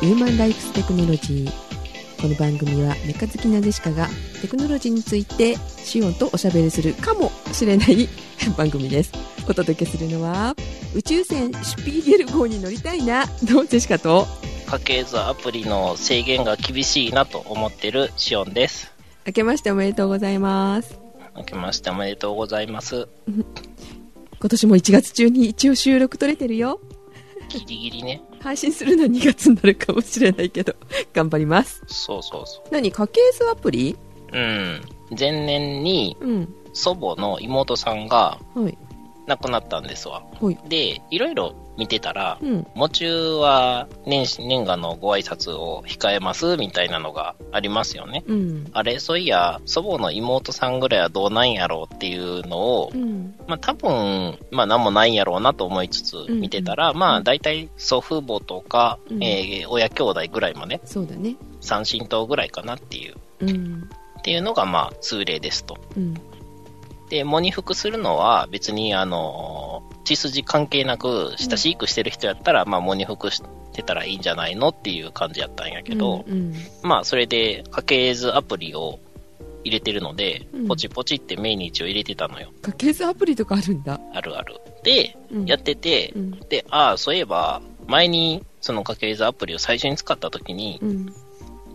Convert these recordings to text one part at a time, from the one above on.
ウーマンライフステクノロジー。この番組はメカ好きなジェシカがテクノロジーについてシオンとおしゃべりするかもしれない。番組です。お届けするのは宇宙船シュピーゲル号に乗りたいな。のジェシカと？家系図アプリの制限が厳しいなと思ってるシオンです。明けましておめでとうございます。明けましておめでとうございます。今年も1月中に一応収録取れてるよ。ギリギリね。配信するのは2月になるかもしれないけど 頑張りますそうそうそ何家系図アプリ？う。うん。前年にうん祖母の妹さんがはい亡くなったんですわ。はい。で、いろいろ見てたら、うん。喪中は年始年賀のご挨拶を控えますみたいなのがありますよね。うん。あれ、そういや、祖母の妹さんぐらいはどうなんやろうっていうのを、うん。まあ多分、まあ何もないんやろうなと思いつつん見てたら、まあ大体祖父母とか、うん。えー親兄弟ぐらいまで、そうだね。三親等ぐらいかなっていう、うん。っていうのがまあ通例ですと。うんで、喪に服するのは別にあの、血筋関係なく親しくしてる人やったら、まあ喪に服してたらいいんじゃないのっていう感じやったんやけど、うん。まあそれで家系図アプリを入れてるので、うん。ポチポチって命日を入れてたのよ。家系図アプリとかあるんだ、あるある。で、うん。やってて、うん。で、ああ、そういえば、前にその家系図アプリを最初に使った時に、うん。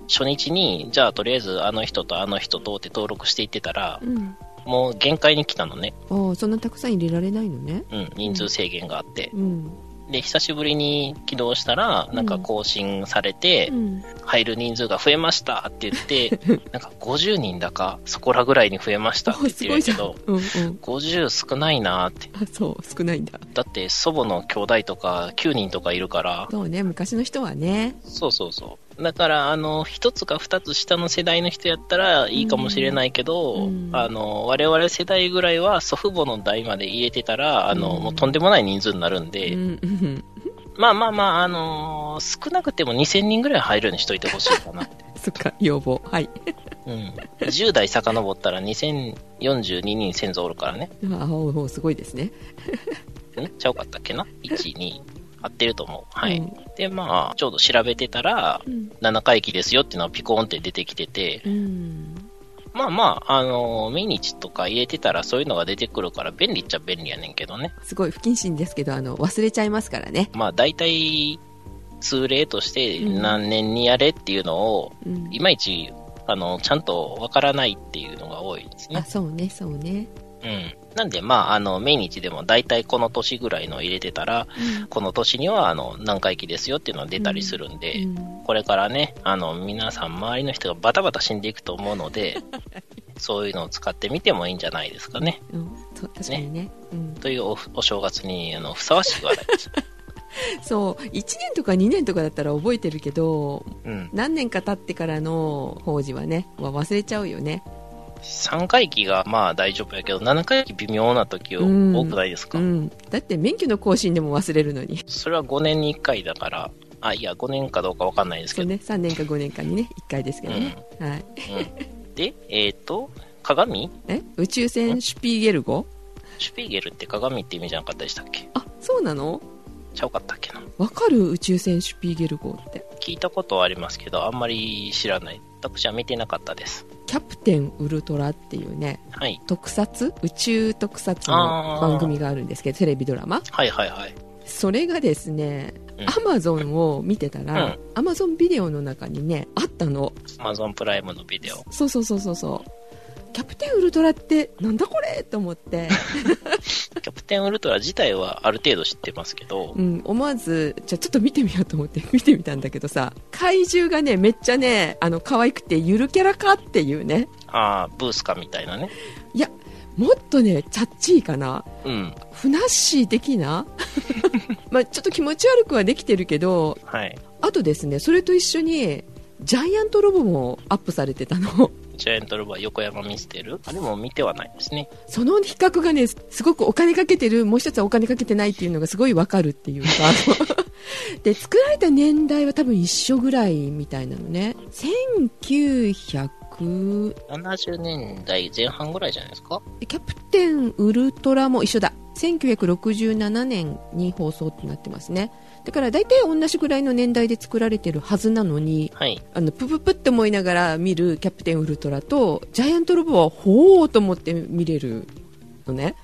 初日に、じゃあとりあえずあの人とあの人とって登録していってたら、うん、もう限界に来たのね。ああそんなたくさん入れられないのね。うん、人数制限があって。うん。で、久しぶりに起動したら、なんか更新されて、うん。入る人数が増えましたって言って、なんか50人だか、そこらぐらいに増えましたって言ってるんやけど、うんうん。50少ないなーって。あそう少ないんだ。だって祖母の兄弟とか9人とかいるから、そうね昔の人はね。そうそうそう。だから、あの、一つか二つ下の世代の人やったらいいかもしれないけど、うんあの、我々世代ぐらいは祖父母の代まで入れてたら、あの、うんもうとんでもない人数になるんうで、んうんまあまあまあ、あの少なくても2000人ぐらい入るようにしといてほしいかなって。そっか要望はいうん。10代遡ったら2042人先祖おるからね。あおおすごいですねん？ちゃうかったっけな ?1、2、合ってると思う。はい。うんで、まあ、ちょうど調べてたら、うん7回忌ですよっていうのがピコーンって出てきてて、うんまあまあ、あの命日とか入れてたらそういうのが出てくるから便利っちゃ便利やねんけどね。すごい不謹慎ですけどあの忘れちゃいますからねまあ大体、通例としてうん何年にやれっていうのを、うんいまいち、あの、ちゃんとわからないっていうのが多いですあね。そうねそうねうん。なんでまあ、あの、命日でも大体この年ぐらいの入れてたら、この年にはあの、何回忌ですよっていうのが出たりするんで、うん。これからね、あの、皆さん周りの人がバタバタ死んでいくと思うので、そういうのを使ってみてもいいんじゃないですかね。うん。確かにね。うん、というおお正月にあのふさわしい話題です。そう。1年とか2年とかだったら覚えてるけどうん。何年か経ってからの法事はねは忘れちゃうよね3回忌がまあ大丈夫やけど、7回忌微妙な時うん。多くないですか、うん。だって免許の更新でも忘れるのに。それは5年に1回だから、あ、いや、5年かどうかわかんないですけど。ね。3年か5年かにね1回ですけどね、はい。うん、で、えっ、と、鏡？え？宇宙船シュピーゲル号？シュピーゲルって鏡って意味じゃなかったでしたっけ？あそうなの？ちゃうかったっけな。わかる宇宙船シュピーゲル号って。聞いたことはありますけど、あんまり知らない。私は見てなかったです。キャプテンウルトラっていうねはい。特撮？宇宙特撮の番組があるんですけどテレビドラマ。はいはいはい。それがですねうん。アマゾンを見てたら、うん。アマゾンビデオの中にねあったの。Amazon プライムのビデオ。そうそうそうそうそうキャプテンウルトラってなんだこれ？と思って、キャプテンウルトラ自体はある程度知ってますけど。う、ん、思わずじゃあちょっと見てみようと思って 見てみたんだけどさ怪獣がねめっちゃねあの可愛くてゆるキャラかっていうね。ああ、ブースカみたいなね。いやもっとねチャッチーかな。うん。ふなっしー的な？まあちょっと気持ち悪くはできてるけどはい。あとですねそれと一緒にジャイアントロボもアップされてたのジャイアントロボは横山見せてるあれも見てはないですね。その比較がねすごくお金かけてるもう一つはお金かけてないっていうのがすごいわかるっていうか。で作られた年代は多分一緒ぐらいみたいなのね。1900 70年代前半ぐらいじゃないですか？キャプテンウルトラも一緒だ。1967年に放送ってなってますねだから大体同じぐらいの年代で作られてるはずなのにはい。あのプププって思いながら見るキャプテンウルトラとジャイアントロボはほーと思って見れるのね、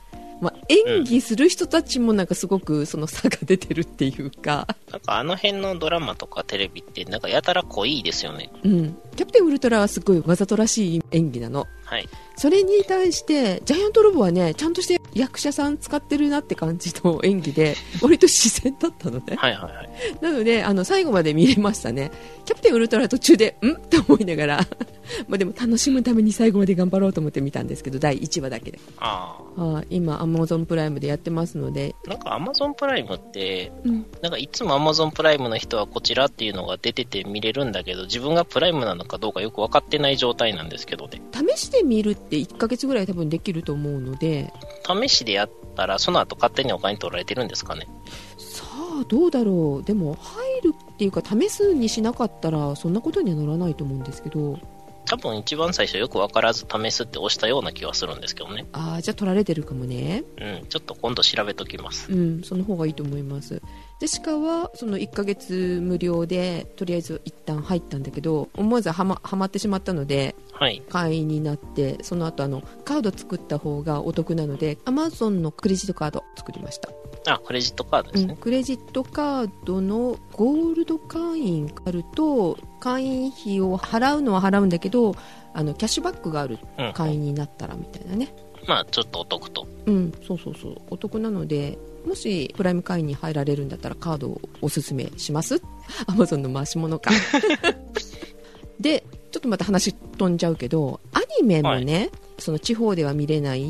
まあ、演技する人たちもなんかすごくその差が出てるっていうか、なんかあの辺のドラマとかテレビってなんかやたら濃いですよね。うん、キャプテンウルトラはすごいわざとらしい演技なの。はい。それに対してジャイアントロボはねちゃんとして役者さん使ってるなって感じの演技で 割と自然だったのね。はいはいはい。なのであの最後まで見れましたね。キャプテンウルトラ途中でん？って思いながら。まあでも楽しむために最後まで頑張ろうと思って見たんですけど第1話だけで。ああ今 Amazon プライムでやってますので、あ。なんか Amazon プライムって、うん、なんかいつも Amazon プライムの人はこちらっていうのが出てて見れるんだけど、自分がプライムなのかどうかよく分かってない状態なんですけどね。試してみるって1ヶ月ぐらい多分できると思うので試しでやったら、その後勝手にお金取られてるんですかね。さあどうだろうでも入るっていうか試すにしなかったらそんなことにはならないと思うんですけど多分一番最初よく分からず試すって押したような気はするんですけどね。ああじゃあ取られてるかもねうん。ちょっと今度調べときます。うんその方がいいと思いますジェシカはその1ヶ月無料でとりあえず一旦入ったんだけど思わずはまはまってしまったのではい。会員になってその後あのカード作った方がお得なので Amazon のクレジットカード作りましたあ、クレジットカードですね。うん、クレジットカードのゴールド会員があると会員費を払うのは払うんだけどあのキャッシュバックがあるうん。会員になったらみたいなねまあ、ちょっとお得と。うんそうそうそうお得なのでもしプライム会員に入られるんだったらカードをおすすめします？アマゾンの回し物か。でちょっとまた話飛んじゃうけどアニメもね、その地方では見れない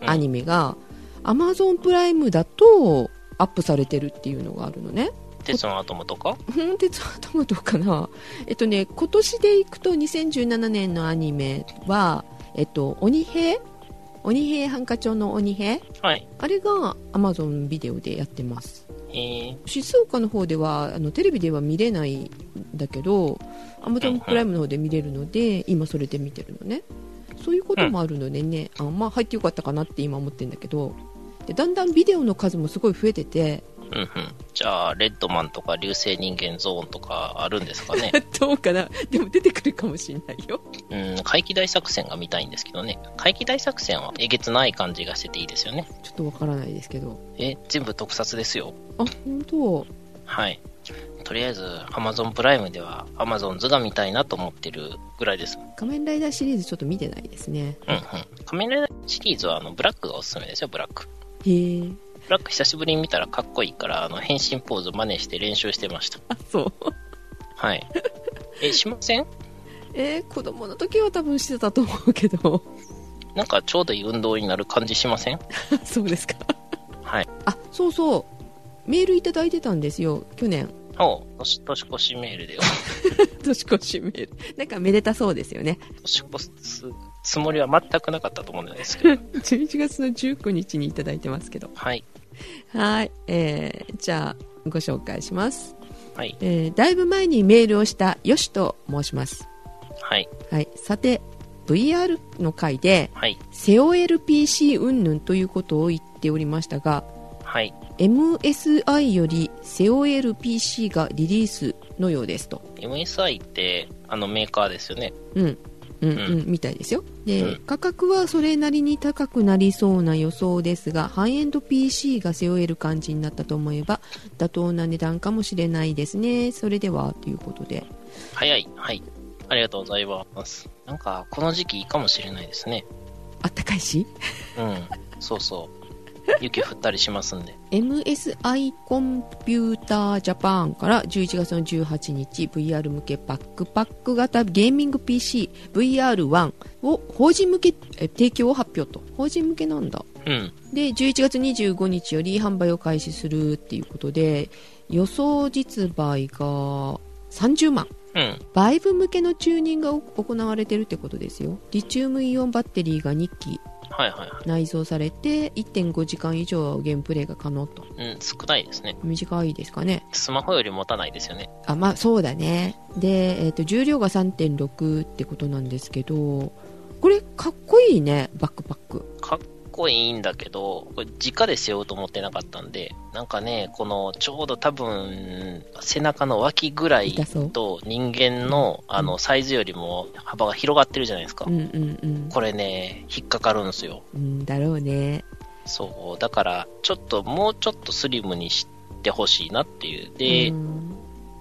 うんアニメが、アマゾンプライムだとアップされてるっていうのがあるのね。鉄のアトムとか？うん鉄頭どうかな。えっとね今年でいくと2017年のアニメはえっと鬼平鬼平犯科帳の鬼平はい。あれがアマゾンビデオでやってます。え。ー、静岡の方ではあのテレビでは見れないんだけどアマゾンプライムの方で見れるので今それで見てるのね。そういうこともあるのでね、あまあ入ってよかったかなって今思ってるんだけど。でだんだんビデオの数もすごい増えててうんうん。じゃあ、レッドマンとか流星人間ゾーンとかあるんですかね？どうかな？でも出てくるかもしれないようん、怪奇大作戦が見たいんですけどね。怪奇大作戦はえげつない感じがしてていいですよね。ちょっとわからないですけどえ、全部特撮ですよ。あ本当？はい。とりあえず、Amazon プライムでは Amazon 図が見たいなと思ってるぐらいです。仮面ライダーシリーズちょっと見てないですねうんうん。仮面ライダーシリーズはあの、ブラックがおすすめですよ、ブラック。へえブラック久しぶりに見たらかっこいいから、あの、変身ポーズ真似して練習してました。あそう。はい。え、しません？えー、子供の時は多分してたと思うけど。なんかちょうどいい運動になる感じしません？そうですか。はい。あそうそう。メールいただいてたんですよ去年。おう、年年越しメールでよ。年越しメール。なんかめでたそうですよね。年越すつもりは全くなかったと思うんですけど。11月の19日にいただいてますけどはい。はい、えー、じゃあご紹介します、はい。えー、だいぶ前にメールをしたよしと申しますはい。はいさて VR の回ではい。背負える PC 云々ということを言っておりましたがはい。MSI より背負える PC がリリースのようですと MSI って、あのメーカーですよね。うんうんうん、うんみたいですよで、うん価格はそれなりに高くなりそうな予想ですがハイエンド PC が背負える感じになったと思えば妥当な値段かもしれないですねそれではということで早い。はい。ありがとうございます。なんか、この時期いいかもしれないですね。あったかいし？うん。そうそう。雪降ったりしますんで。MSI コンピュータージャパンから11月の18日 VR 向けバックパック型ゲーミング PCVR1 を法人向けえ提供を発表と法人向けなんだうん。で11月25日より販売を開始するっていうことで予想実売が30万うん。バイブ向けのチューニングが行われてるってことですよリチウムイオンバッテリーが2機はいはいは内蔵されて1.5時間以上ゲームプレイが可能とい。うん、少ないですね。短いですかねスマホより持たないですよね。あまあそうだねで、えー、と重量が3.6ってことなんですけどこれかっこいいねバックパックかっこいいんだけど、これ直で背負うと思ってなかったんで、なんかね、このちょうど多分、背中の脇ぐらいと人間のあのサイズよりも幅が広がってるじゃないですかう。んうんうんこれね、引っかかるんですよ。うんだろうねそう。だから、ちょっと、もうちょっとスリムにしてほしいなっていう。で、うん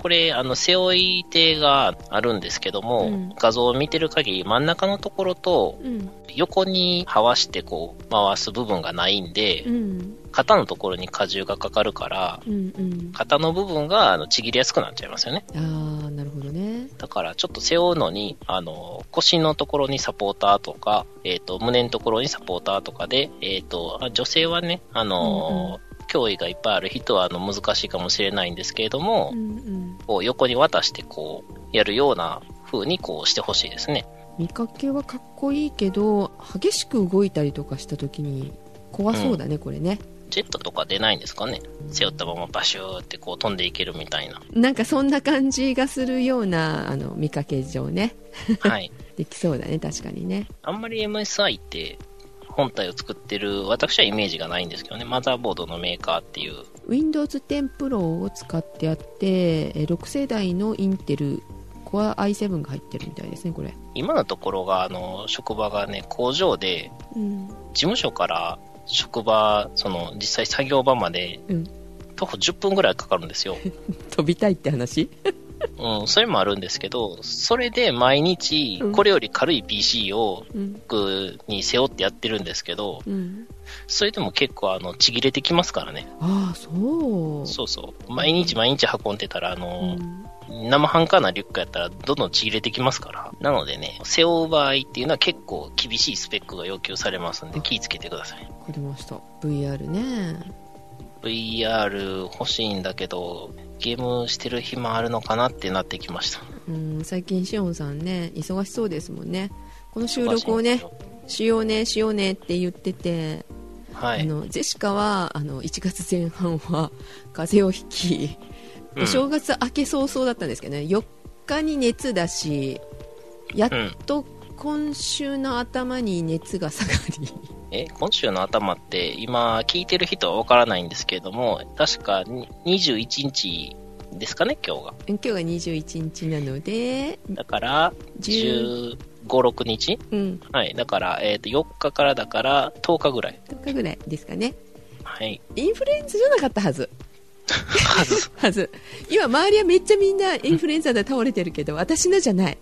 これ、あの、背負い手があるんですけども、うん。画像を見てる限り真ん中のところとうん。横に這わしてこう回す部分がないんで、うん。肩のところに荷重がかかるから、うんうん。肩の部分があのちぎりやすくなっちゃいますよね。ああなるほどね。だからちょっと背負うのに、あの、腰のところにサポーターとか、えっ、と、胸のところにサポーターとかで、えっ、と、あ女性はね、あの、脅威がいっぱいある人はあの難しいかもしれないんですけれども、うんうんこう横に渡してこう、やるような風にこうしてほしいですね。見かけはかっこいいけど激しく動いたりとかした時に怖そうだね、これねジェットとか出ないんですかね背負ったままバシューってこう飛んでいけるみたいな。なんかそんな感じがするようなあの見かけ上ねはい。できそうだね確かにねあんまり MSI って本体を作ってる私はイメージがないんですけどね。マザーボードのメーカーっていう。Windows 10 Pro を使ってあってえ6世代のインテル Core i7 が入ってるみたいですねこれ今のところが、あの、職場がね、工場で、うん事務所から職場、その、実際作業場までうん、徒歩10分ぐらいかかるんですよ。飛びたいって話？うん、それもあるんですけど、それで毎日うん、これより軽い PC をうん僕に背負ってやってるんですけど、うんそれでも結構、あの、ちぎれてきますからね。ああそうそうそう。毎日毎日運んでたら、あうの、ん生半可なリュックやったらどんどんちぎれてきますから。なのでね、背負う場合っていうのは結構厳しいスペックが要求されますんで気をつけてください。わかりました VR ね VR 欲しいんだけど、ゲームしてる暇あるのかなってなってきました。うん最近しおんさんね忙しそうですもんねこの収録をねしようねしようねって言ってて、はい。あのジェシカはあの1月前半は風邪をひき、うんお正月明け早々だったんですけどね4日に熱だしやっうん。と今週の頭に熱が下がりえ、今週の頭って今聞いてる人はわからないんですけれども、確かに21日ですかね、今日が。今日が21日なのでだから、10 15、6日？うんはい。だから、えっ、と、4日からだから10日ぐらい。10日ぐらいですかねはい。インフルエンザじゃなかったはずはず。はず今周りはめっちゃみんなインフルエンザで倒れてるけど私のじゃない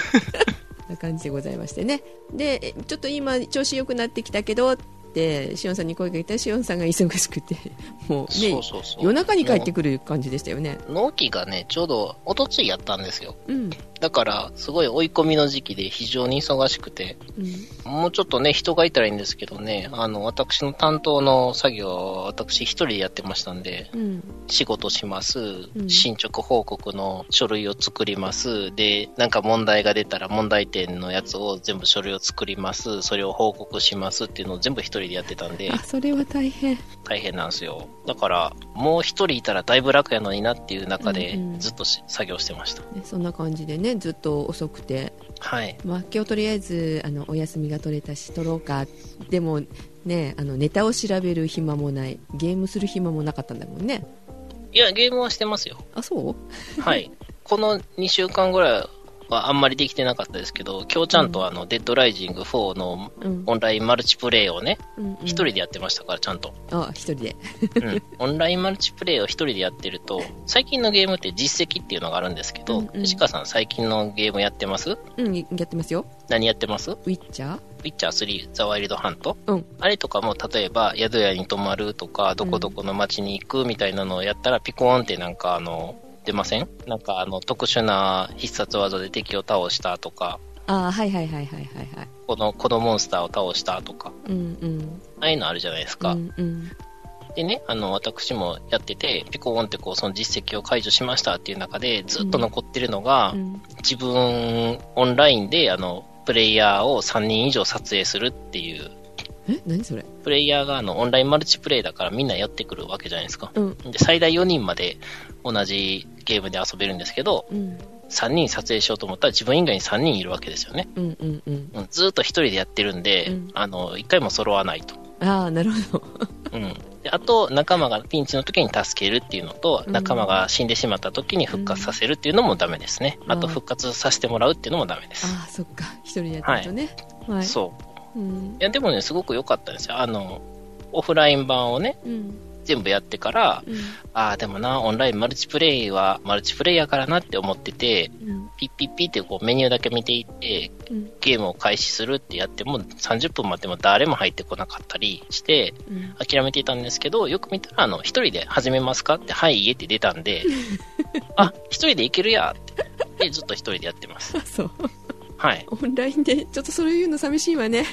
な感じでございましてねでえちょっと今調子良くなってきたけどってしおんさんに声かけたらしおんさんが忙しくて もうね。夜中に帰ってくる感じでしたよね納期がね、ちょうど、おとついやったんですよ。うんだから、すごい追い込みの時期で非常に忙しくて、うんもうちょっとね、人がいたらいいんですけどね、あの、私の担当の作業は私一人でやってましたんで、うん仕事します、ん進捗報告の書類を作ります、で、なんか問題が出たら問題点のやつを全部書類を作ります、それを報告しますっていうのを全部一人でやってたんであ、それは大変大変なんですよ。だから、もう一人いたらだいぶ楽やのになっていう中でうんうん、ずっとし作業してました。ねそんな感じでねずっと遅くてはい。まあ、今日とりあえずあのお休みが取れたし取ろうかでもねあのネタを調べる暇もないゲームする暇もなかったんだもんねいや、ゲームはしてますよ。あそう？はい。この2週間ぐらいはあんまりできてなかったですけど、今日ちゃんとあの、デッドライジング4のうん。オンラインマルチプレイをね、うんうん。一人でやってましたから、ちゃんと。あ一人で。うん。オンラインマルチプレイを一人でやってると、最近のゲームって実績っていうのがあるんですけど、うんうん。さん最近のゲームやってます？うんやってますよ。何やってます？ウウィッチャーィッチャー3、ザワイルドハントうん。あれとかも、例えば、宿屋に泊まるとか、どこどこの街に行くみたいなのをやったら、ピコーンってなんかあの、出ません？なんかあの、特殊な必殺技で敵を倒したとか、あはいはいはいはいはいはい。この、このモンスターを倒したとか、うんうん。ああいうのあるじゃないですか。うんうん。でね、あの、私もやってて、ピコーンってこう、その実績を解除しましたっていう中で、ずっと残ってるのが、うん。自分、オンラインで、あの、プレイヤーを3人以上撮影するっていうえ何それ？プレイヤーがあのオンラインマルチプレイだからみんな寄ってくるわけじゃないですか。うん。で、最大4人まで同じゲームで遊べるんですけど、うん。3人撮影しようと思ったら自分以外に3人いるわけですよね。うんうんうん。うん、ずーっと1人でやってるんで、うんあの、1回も揃わないと。ああ、なるほど。うん。で、あと、仲間がピンチの時に助けるっていうのと、うん仲間が死んでしまった時に復活させるっていうのもダメですね。うんあと、復活させてもらうっていうのもダメです。ああ、そっか。一人でやってるとね。はい。そう。うん。いや、でもね、すごく良かったんですよ。あの、オフライン版をね、うん。全部やってから、うん。ああ、でもな、オンラインマルチプレイは、マルチプレイやからなって思ってて、うん。ピッピッピってこうメニューだけ見ていって、うん。ゲームを開始するってやっても、30分待っても誰も入ってこなかったりして、うん。諦めていたんですけど、よく見たら、あの、一人で始めますかって、はい、家って出たんで、あ、一人でいけるやって。で、ずっと一人でやってます。はい。オンラインで、ちょっとそれ言うの寂しいわね。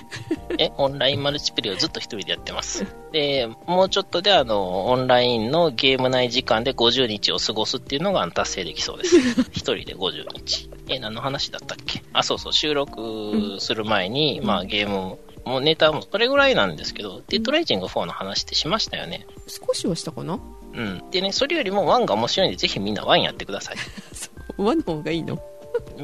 え、オンラインマルチプレイをずっと一人でやってます。で、もうちょっとで、あの、オンラインのゲーム内時間で50日を過ごすっていうのが達成できそうです。一人で50日。え、何の話だったっけ？あ、そうそう、収録する前に、うんまあ、ゲームもうネタもそれぐらいなんですけど、デッドライジング4の話ってしましたよね。少しはしたかな？うん。でね、それよりも1が面白いんで、ぜひみんな1やってください。そう。ワンの方がいいの？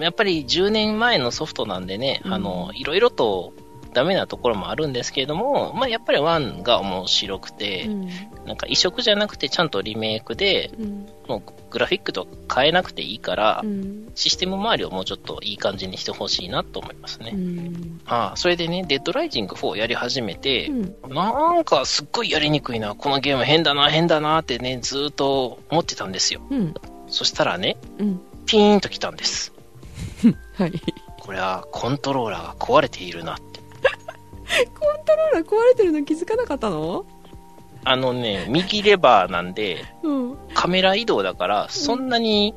やっぱり10年前のソフトなんでね、うんあの、いろいろとダメなところもあるんですけれども、まあやっぱり1が面白くて、うん。なんか移植じゃなくてちゃんとリメイクで、うん。もうグラフィックとか変えなくていいから、うん。システム周りをもうちょっといい感じにしてほしいなと思いますね。うん。ああ、それでね、デッドライジング4やり始めてう、ん。なんかすっごいやりにくいな、このゲーム変だな、変だなってね、ずーっと思ってたんですよ。うん。そしたらね、うん。ピーンと来たんです。はい。これはコントローラーが壊れているなって。コントローラー壊れてるの気づかなかったの？あのね、右レバーなんで、うん。カメラ移動だから、そんなに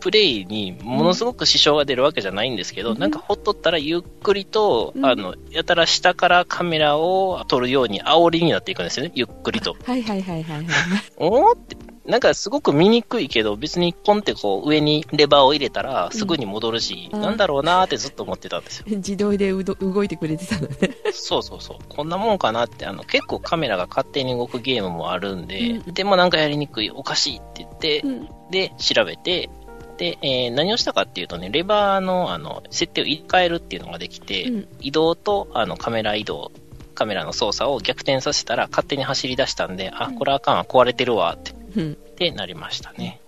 プレイにものすごく支障が出るわけじゃないんですけど、うんなんかほっとったらゆっくりと、うんあの、やたら下からカメラを撮るように煽りになっていくんですよね、ゆっくりと。はいはいはいはいはい。おーって、なんかすごく見にくいけど、別にポンってこう上にレバーを入れたらすぐに戻るし、うんなんだろうなーって ずっと思ってたんですよ。自動でうど動いてくれてたのね。そうそうそう。こんなもんかなって、あの、結構カメラが勝手に動くゲームもあるんで、うんでもなんかやりにくい、おかしいって言って、うん。で、調べて、で、えー何をしたかっていうとね、レバーの、あの、設定を入れ替えるっていうのができて、うん移動と、あの、カメラ移動、カメラの操作を逆転させたら勝手に走り出したんで、あ、これあかんわ、壊れてるわ、って、うん。ってなりましたね。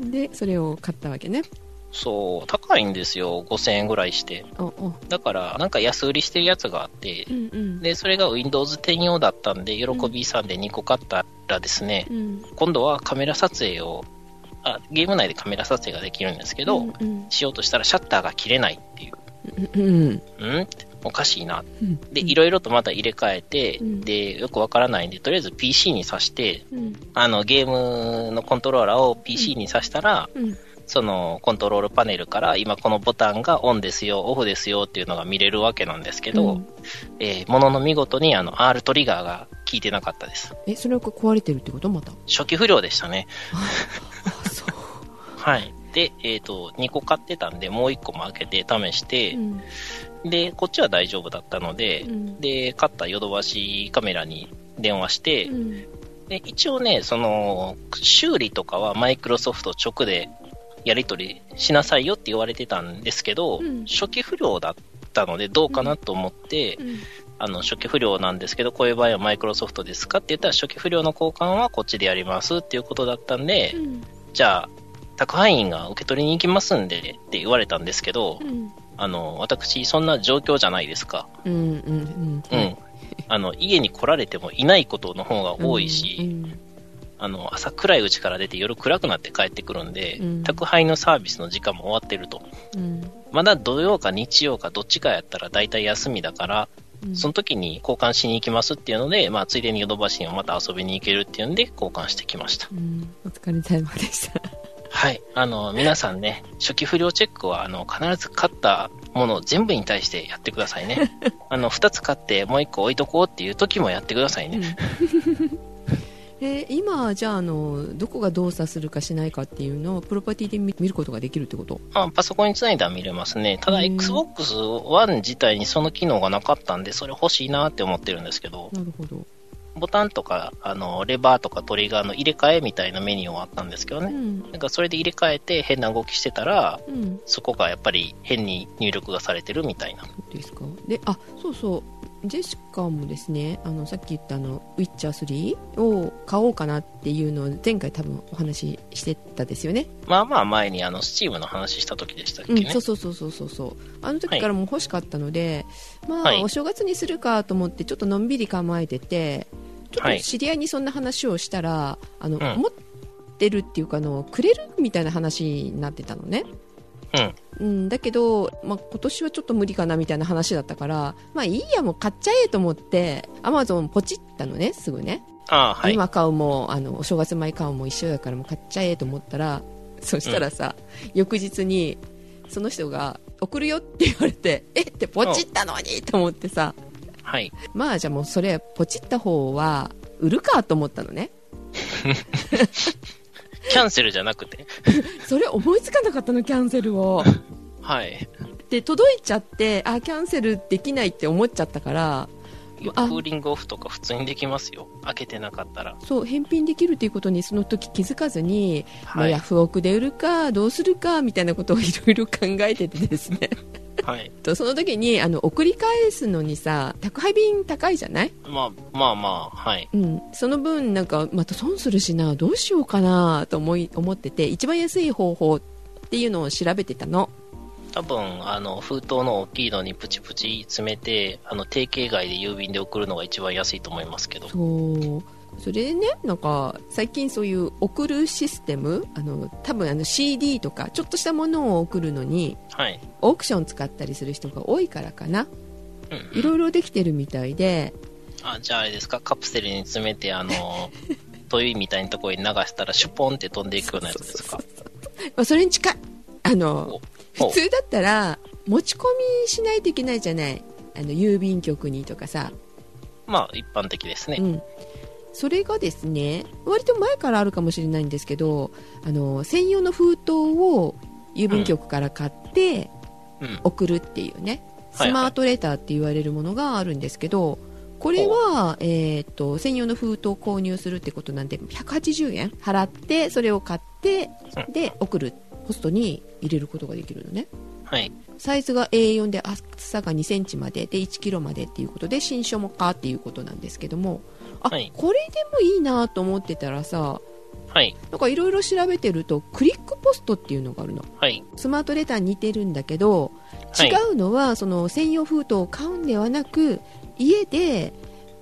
で、それを買ったわけね。そう、高いんですよ、5000円ぐらいして。おお。だから、なんか安売りしてるやつがあってう、んうん。で、それが Windows 10用だったんで、喜びさんで2個買ったらですね、うん。今度はカメラ撮影を、あゲーム内でカメラ撮影ができるんですけど、うんうんしようとしたらシャッターが切れないっていう。うん。うんっておかしいな。うん。で、いろいろとまた入れ替えて、うんで、よくわからないんで、とりあえず PC に挿して、うん。あの、ゲームのコントローラーを PC に挿したら、うん。そのコントロールパネルから今このボタンがオンですよ、オフですよっていうのが見れるわけなんですけど、うんえーものの見事にあの R トリガーが効いてなかったです。え、それが壊れてるってこと？また。初期不良でしたね。あ、そう。はい。で、えっ、と、2個買ってたんで、もう1個も開けて試してう、ん。で、こっちは大丈夫だったので、うんで、買ったヨドバシカメラに電話して、うん。で一応ね、その、修理とかはマイクロソフト直でやり取りしなさいよって言われてたんですけど、うん初期不良だったのでどうかなと思って、うん。あの、初期不良なんですけど、こういう場合はマイクロソフトですかって言ったら初期不良の交換はこっちでやりますっていうことだったんで、うん。じゃあ、宅配員が受け取りに行きますんでって言われたんですけど、うん。あの、私そんな状況じゃないですか。うん。うん。うん。あの、家に来られてもいないことの方が多いし、うん。あの、朝暗いうちから出て夜暗くなって帰ってくるんで、うん宅配のサービスの時間も終わってると。うん。まだ土曜か日曜かどっちかやったら大体休みだから、うん。その時に交換しに行きますっていうので、まあ、ついでにヨドバシにもまた遊びに行けるっていうんで交換してきました。うん。お疲れ様でした。はい。あの、皆さんね、初期不良チェックは、あの、必ず買ったもの全部に対してやってくださいね。あの、二つ買ってもう一個置いとこうっていう時もやってくださいね。えー今じゃああのどこが動作するかしないかっていうのをプロパティで見見ることができるってこと？あパソコンにつないでは見れますね。ただ、うん Xbox One 自体にその機能がなかったんで、それ欲しいなって思ってるんですけど、なるほど、ボタンとか、あの、レバーとかトリガーの入れ替えみたいなメニューはあったんですけどね。うん。なんかそれで入れ替えて変な動きしてたら、うん、そこがやっぱり変に入力がされてるみたいな。ですか？であそうそう。ジェシカもですねあのさっき言ったあの「ウィッチャー3」を買おうかなっていうのを前回多分お話ししてたですよね。まあまあ前にあの、スチームの話した時でしたっけうん、ね。そうそうそうそうそうそう。あの時からもう欲しかったので、まあ、はい。お正月にするかと思ってちょっとのんびり構えててちょっはいと知り合いにそんな話をしたら、あのうん。持ってるっていうかあのくれるみたいな話になってたのね、うん。うん、だけど、まあ、今年はちょっと無理かなみたいな話だったからまあいいやもう買っちゃえと思ってアマゾンポチったのねすぐね、ああ、はい。今買うもあのお正月前買うも一緒だからもう買っちゃえと思ったらそしたらさ、翌日にその人が送るよって言われてえ？ってポチったのにと思ってさはい。まあじゃあもうそれポチった方は売るかと思ったのね キャンセルじゃなくて？それ思いつかなかったのキャンセルをはい。で届いちゃってあキャンセルできないって思っちゃったからクあーリングオフとか普通にできますよ。開けてなかったら。そう返品できるっていうことにその時気づかずに、まあ、はいヤ。フオクで売るかどうするかみたいなことをいろいろ考えててですねはい。とその時にあの送り返すのにさ宅配便高いじゃない、まあまあまあ、はい。うん、その分なんかまた損するしなどうしようかなと思い思ってて一番安い方法っていうのを調べてたの多分、あの、封筒の大きいのにプチプチ詰めて、あの、定型外で郵便で送るのが一番安いと思いますけど。そうそれでねなんか最近そういう送るシステムあの多分あの CD とかちょっとしたものを送るのにはい。オークション使ったりする人が多いからかな。うん、いろいろできてるみたいで。あ、じゃああれですか、カプセルに詰めて、あの、トイみたいなところに流したら、シュポンって飛んでいくようなやつですか？まあ、それに近い。あのお普通だったら持ち込みしないといけないじゃない。あの郵便局にとかさ、まあ、一般的ですね。うん、それがですね割と前からあるかもしれないんですけどあの専用の封筒を郵便局から買ってうん。送るっていうね、はいはい。スマートレターって言われるものがあるんですけどこれは、えー、と専用の封筒を購入するってことなんで180円払ってそれを買ってうで送るポストに入れることができるのね。はい。サイズが A4 で厚さが2センチまでで1キロまでっていうことで新書もかっていうことなんですけどもあ、はいこれでもいいなと思ってたらさはい。なんかいろいろ調べてるとクリックポストっていうのがあるのはい。スマートレターに似てるんだけどはい違うのは、その専用封筒を買うんではなく家で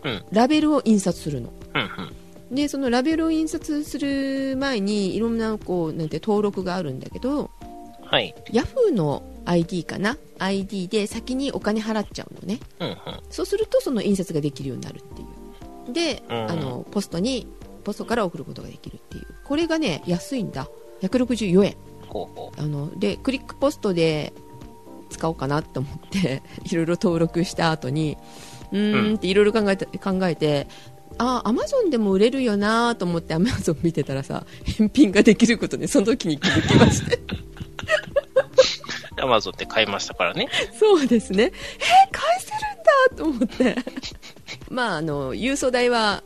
うん。ラベルを印刷するのうん。うん。でそのラベルを印刷する前にいろんなこうなんて登録があるんだけどはい。ヤフーの ID かな？ID で先にお金払っちゃうのねうん。うん。そうするとその印刷ができるようになるっていうで、うんあのポストにポストから送ることができるっていう。これがね安いんだ。164円。あのでクリックポストで使おうかなと思って いろいろ登録した後にうーんっていろいろ考えて考えてあアマゾンでも売れるよなと思ってアマゾン見てたらさ返品ができることにその時に気づきまして。う。アマゾンで買いましたからね。そうですねえ返せるんだと思って まああの郵送代は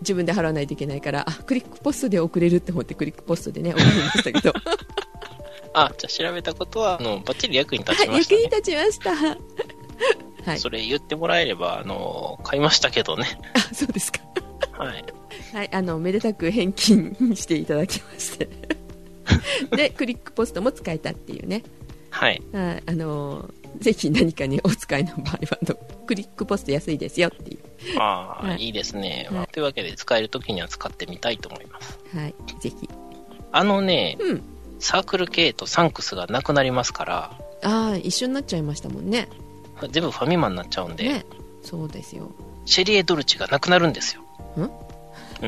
自分で払わないといけないからあクリックポストで送れるって思ってクリックポストでね 送りましたけどあ、じゃあ調べたことは、あの、バッチリ役に立はいちましたね。役に立ちましたはいそれ言ってもらえれば、あの、買いましたけどね。あそうですかはい。はい、あのめでたく返金していただきましてでクリックポストも使えたっていうね、はい。はい、あのぜひ何かにお使いの場合はあのクリックポスト安いですよっていう、ああ、はい。いいですね。はい。というわけで、使えるときには使ってみたいと思います。はい、ぜひあのね、うん。サークル K とサンクスがなくなりますから、ああ一緒になっちゃいましたもんね。全部ファミマになっちゃうんで、ね。そうですよ。シェリエドルチがなくなるんですよ。ん？う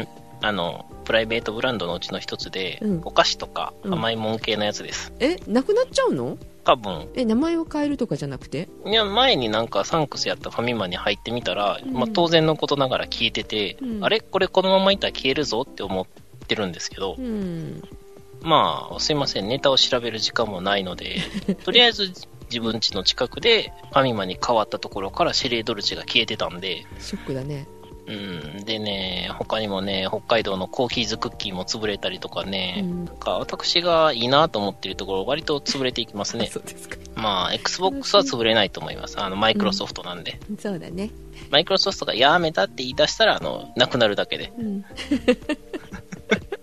ん。あの、プライベートブランドのうちの一つで、うん。お菓子とかうん。甘いもん系のやつです。えなくなっちゃうの？多分。え、名前を変えるとかじゃなくて？いや、前になんかサンクスやったファミマに入ってみたら、うんまあ当然のことながら消えてて、うんあれ？これこのままいったら消えるぞって思ってるんですけど、うん。まあ、すいません、ネタを調べる時間もないので、とりあえず自分家の近くでファミマに変わったところからシェレードルチェが消えてたんで、ショックだね。うん、でね、他にもね、北海道のコーヒーズクッキーも潰れたりとかね、うんなんか私がいいなと思ってるところ、割と潰れていきますね。そうですか。まあ、Xbox は潰れないと思います。あの、マイクロソフトなんで。そうだね。マイクロソフトがやめたって言い出したら、あの、なくなるだけで。うん。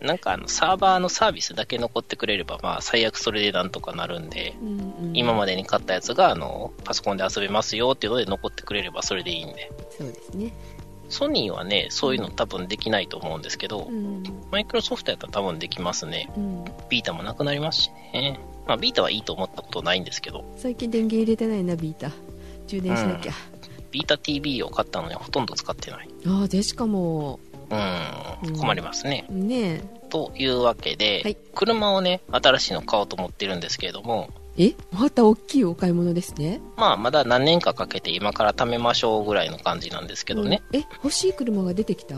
なんかあの、サーバーのサービスだけ残ってくれれば、まあ、最悪それでなんとかなるんで、うんうん今までに買ったやつが、あの、パソコンで遊べますよっていうので残ってくれればそれでいいんで。そうですね。ソニーはね、そういうの多分できないと思うんですけど、うん。マイクロソフトやったら多分できますね。うん。ビータもなくなりますしね。まあ、ビータはいいと思ったことないんですけど、最近電源入れてないな、ビータ。充電しなきゃ。ビータ TV を買ったのにほとんど使ってない。ああ、でしかも、ううんん、困りますね。ねというわけで、はい車をね、新しいの買おうと思ってるんですけれども、え。えまた大きいお買い物ですね。まあ、まだ何年かかけて今から貯めましょうぐらいの感じなんですけどね。うんえ、欲しい車が出てきた？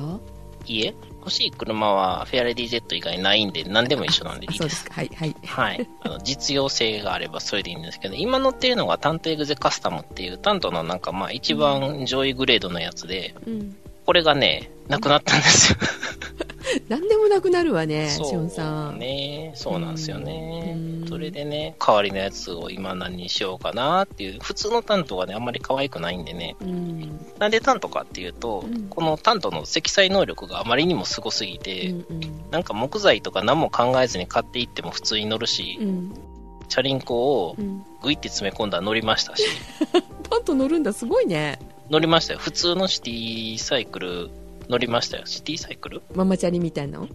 いいえ、欲しい車はフェアレディ Z 以外ないんで何でも一緒なんでいいで。あそうですすか。はい、はい。はい。あの 実用性があればそれでいいんですけど、今乗ってるのがタントエグゼカスタムっていうタントのなんかまあ一番上位グレードのやつで、うん。これがね、なくなったんですよ。何でもなくなるわね、しおんさん。ね。そうなんですよねうん。それでね、代わりのやつを今何にしようかなっていう、普通のタントがね、あんまり可愛くないんでね。うん。なんでタントかっていうと、うんこのタントの積載能力があまりにもすごすぎて、うんうんなんか木材とか何も考えずに買っていっても普通に乗るし、うんチャリンコをうん。グイって詰め込んだら乗りましたし、パンと乗るんだ、すごいね。乗りましたよ。普通のシティサイクル乗りましたよ。シティサイクル？ママチャリみたいなの？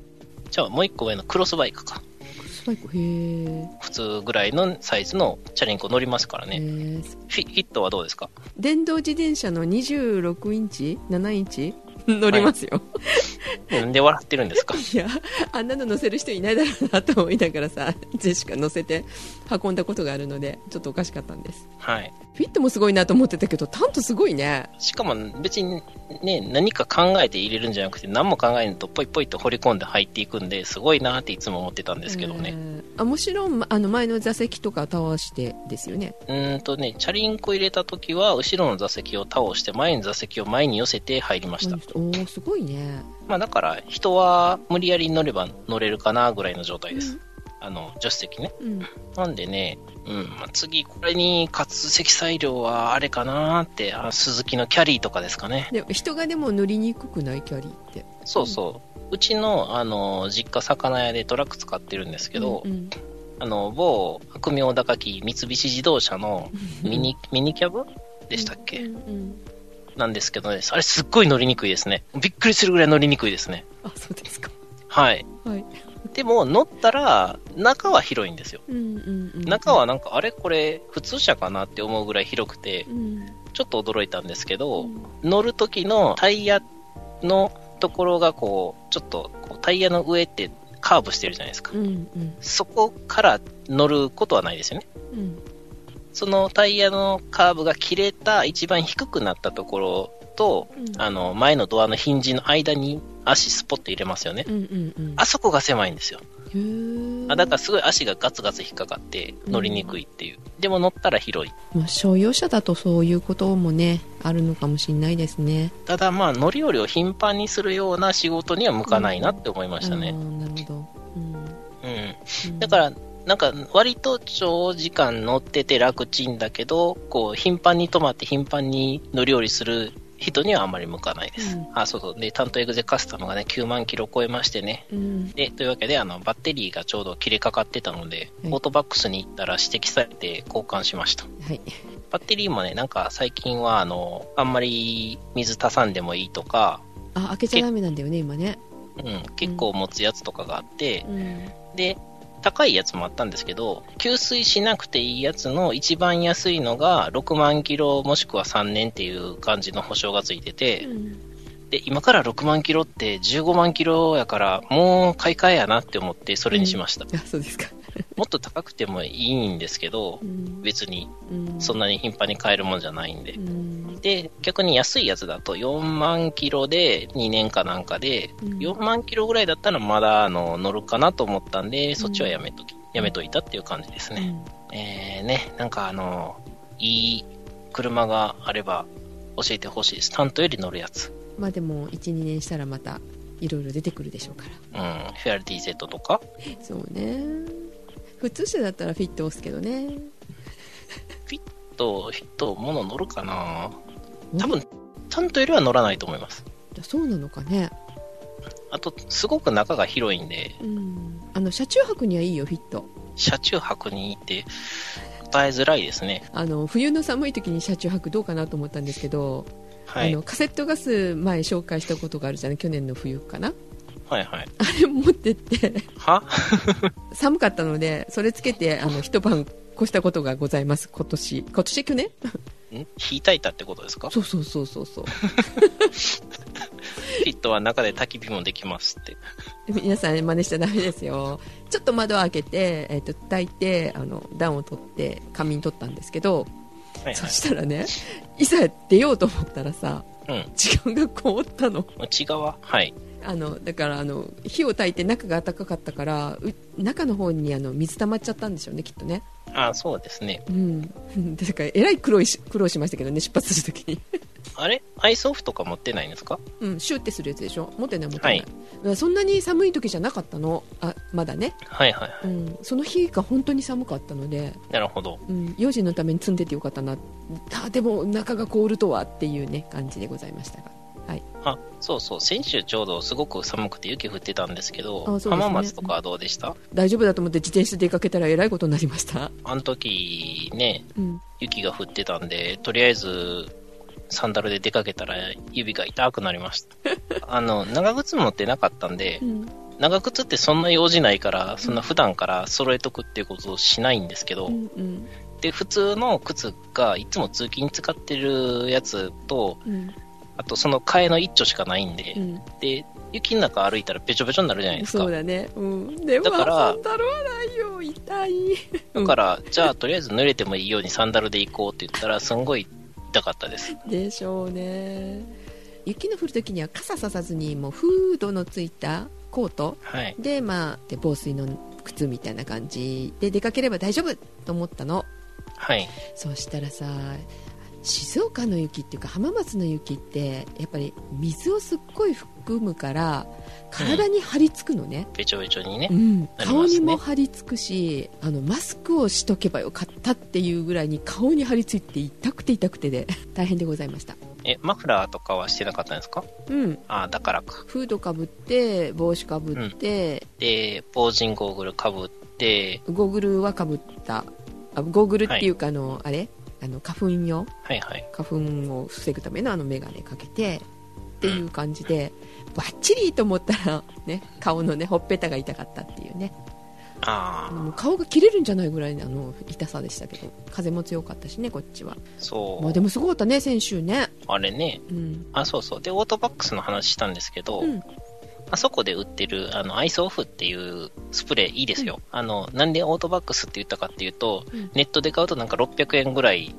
じゃあもう一個上のクロスバイクか。スパイク、へえ。普通ぐらいのサイズのチャリンコ乗りますからね。フィヒットはどうですか？電動自転車の26インチ ?7 インチ？乗りますよ。なんで笑ってるんですか？い、や、あんなの乗せる人いないだろうなと思いながらさ、ジェシカ乗せて運んだことがあるので、ちょっとおかしかったんです。はい。フィットもすごいなと思ってたけど、タントすごいね。しかも別にね、何か考えて入れるんじゃなくて、何も考えんとポイポイと掘り込んで入っていくんで、すごいなっていつも思ってたんですけどね。えーあもちろん、あの前の座席とか倒してですよね。うーんとね、チャリンコ入れた時は、後ろの座席を倒して、前の座席を前に寄せて入りました。おおすごいね。まあだから、人は無理やり乗れば乗れるかなぐらいの状態です。あの、助手席ね。うん。なんでね、うん、まあ、次これに勝つ積載量はあれかなって、あの鈴木のキャリーとかですかね。でも人がでも乗りにくくないキャリーって。そうそう。うちの、あの、実家魚屋でトラック使ってるんですけど、うんうんあの、某悪名高き三菱自動車のミニ、ミニキャブでしたっけ、うんうんなんですけどね、あれすっごい乗りにくいですね。びっくりするぐらい乗りにくいですね。あ、そうですか。はい。はい。でも乗ったら、中は広いんですよ。うんうんうん。中はなんか、あれこれ、普通車かなって思うぐらい広くてう、ん。ちょっと驚いたんですけど、うん乗る時のタイヤのところがこう、ちょっとこうタイヤの上ってカーブしてるじゃないですか。うんうんそこから乗ることはないですよね。うん。そのタイヤのカーブが切れた一番低くなったところと、うんあの、前のドアのヒンジの間に足スポッと入れますよね。うんうんうん。あそこが狭いんですよ。あだからすごい足がガツガツ引っかかって乗りにくいっていう。でも乗ったら広い。まあ、商用車だとそういうこともね、あるのかもしれないですね。ただまあ乗り降りを頻繁にするような仕事には向かないなって思いましたね。あーなるほど。うんうん。うん。だから、なんか割と長時間乗ってて楽ちんだけど、こう頻繁に止まって頻繁に乗り降りする人にはあんまり向かないです。うんあ、そうそう。で、担当エグゼカスタムがね、9万キロ超えましてね。うん。で、というわけで、あの、バッテリーがちょうど切れかかってたので、はいオートバックスに行ったら指摘されて交換しました。はい。バッテリーもね、なんか最近は、あの、あんまり水足さんでもいいとか、あ、開けちゃダメなんだよね、今ね。うん、結構持つやつとかがあって、うん。で、高いやつもあったんですけど、給水しなくていいやつの一番安いのが6万キロもしくは3年っていう感じの保証がついてて、で、今から6万キロって15万キロやから、もう買い替えやなって思ってそれにしました。あ、そうですか。もっと高くてもいいんですけどう、ん別にうんそんなに頻繁に買えるもんじゃないんでう。んで、逆に安いやつだと4万キロで2年かなんかで、うん4万キロぐらいだったらまだあの乗るかなと思ったんで、そっちはやめとき、やめといたっていう感じですね。えー、ね、なんかあの、いい車があれば教えてほしいです。タントより乗るやつ。まあでも12年したらまたいろいろ出てくるでしょうからうん、フェアリティ Z とか。そうね普通車だったらフィット押すけどね。と、ヒット、もの乗るかな？多分、タントよりは乗らないと思います。そうなのかね。あと、すごく中が広いんで、うん。あの車中泊にはいいよフィット。車中泊に行って答えづらいですね。あの冬の寒い時に車中泊どうかなと思ったんですけど、はい。あのカセットガス前紹介したことがあるじゃない？去年の冬かな？はいはい。あれ持ってっては？寒かったのでそれつけてあの一晩越したことがございます今年今年去年ん？引いたいたってことですか？そうそうそうそうそう フィットは中で焚き火もできますって。皆さん真似しちゃダメですよちょっと窓を開けて、えっと炊いてあの暖を取って仮眠取ったんですけど、そはいはい。したらねいざ出ようと思ったらさうん。時間が凍ったの内側はい。あのだからあの火を焚いて中が暖かかったからう中の方にあの水溜まっちゃったんでしょうねきっとね。あそうですね。うん。だからえらい苦労し苦労しましたけどね出発するときに。あれ？アイスオフとか持ってないんですか？うんシューってするやつでしょ？持ってない持ってない、はい。そんなに寒い時じゃなかったの？あまだね、はいはい。うん、その日が本当に寒かったので、なるほど。うん、用心のために積んでてよかったな。あでも中が凍るとはっていうね感じでございましたが。はいあ、そうそう。先週ちょうどすごく寒くて雪降ってたんですけど、ね。浜松とかはどうでした？大丈夫だと思って自転車で出かけたらえらいことになりました、あの時ね、うん、雪が降ってたんで、とりあえず、サンダルで出かけたら指が痛くなりました。あの、長靴持ってなかったんでう、ん。長靴ってそんな用事ないから、そんな普段から揃えとくっていうことをしないんですけど、うんうん。で、普通の靴がいつも通勤使ってるやつと、うんあとその替えの一丁しかないんで、うんで、雪の中歩いたらべちょべちょになるじゃないですか。そうだね、うん、でもだからサンダルはないよ痛いだから、じゃあとりあえず濡れてもいいようにサンダルで行こうって言ったら、すんごい痛かったです。でしょうね雪の降るときには傘ささずにもうフードのついたコートはい。で,、まあ、で防水の靴みたいな感じで出かければ大丈夫と思ったのはい。そしたらさ静岡の雪っていうか浜松の雪ってやっぱり水をすっごい含むから体に張り付くのね、べちょべちょにね。う。ん。顔にも張り付くしあのマスクをしとけばよかったっていうぐらいに顔に張り付いて痛くて痛くてで 大変でございました。え、マフラーとかはしてなかったんですか？うん。ああ、だからか。フードかぶって帽子かぶって、で、防塵ゴーグルかぶって、ゴーグルはかぶった。あゴーグルっていうか、あのあれ？あの花粉用はいはい。花粉を防ぐためのあの眼鏡かけてっていう感じでバッチリと思ったら、ね、顔のねほっぺたが痛かったっていうねああ、もう顔が切れるんじゃないぐらいのあの痛さでしたけど風も強かったしねこっちはそう。まあでもすごかったね先週ねあれね。うんあ、そうそう。で、オートバックスの話したんですけど、うんあそこで売ってる、あの、アイスオフっていうスプレーいいですよ。あの、なんでオートバックスって言ったかっていうと、うん。ネットで買うとなんか600円ぐらい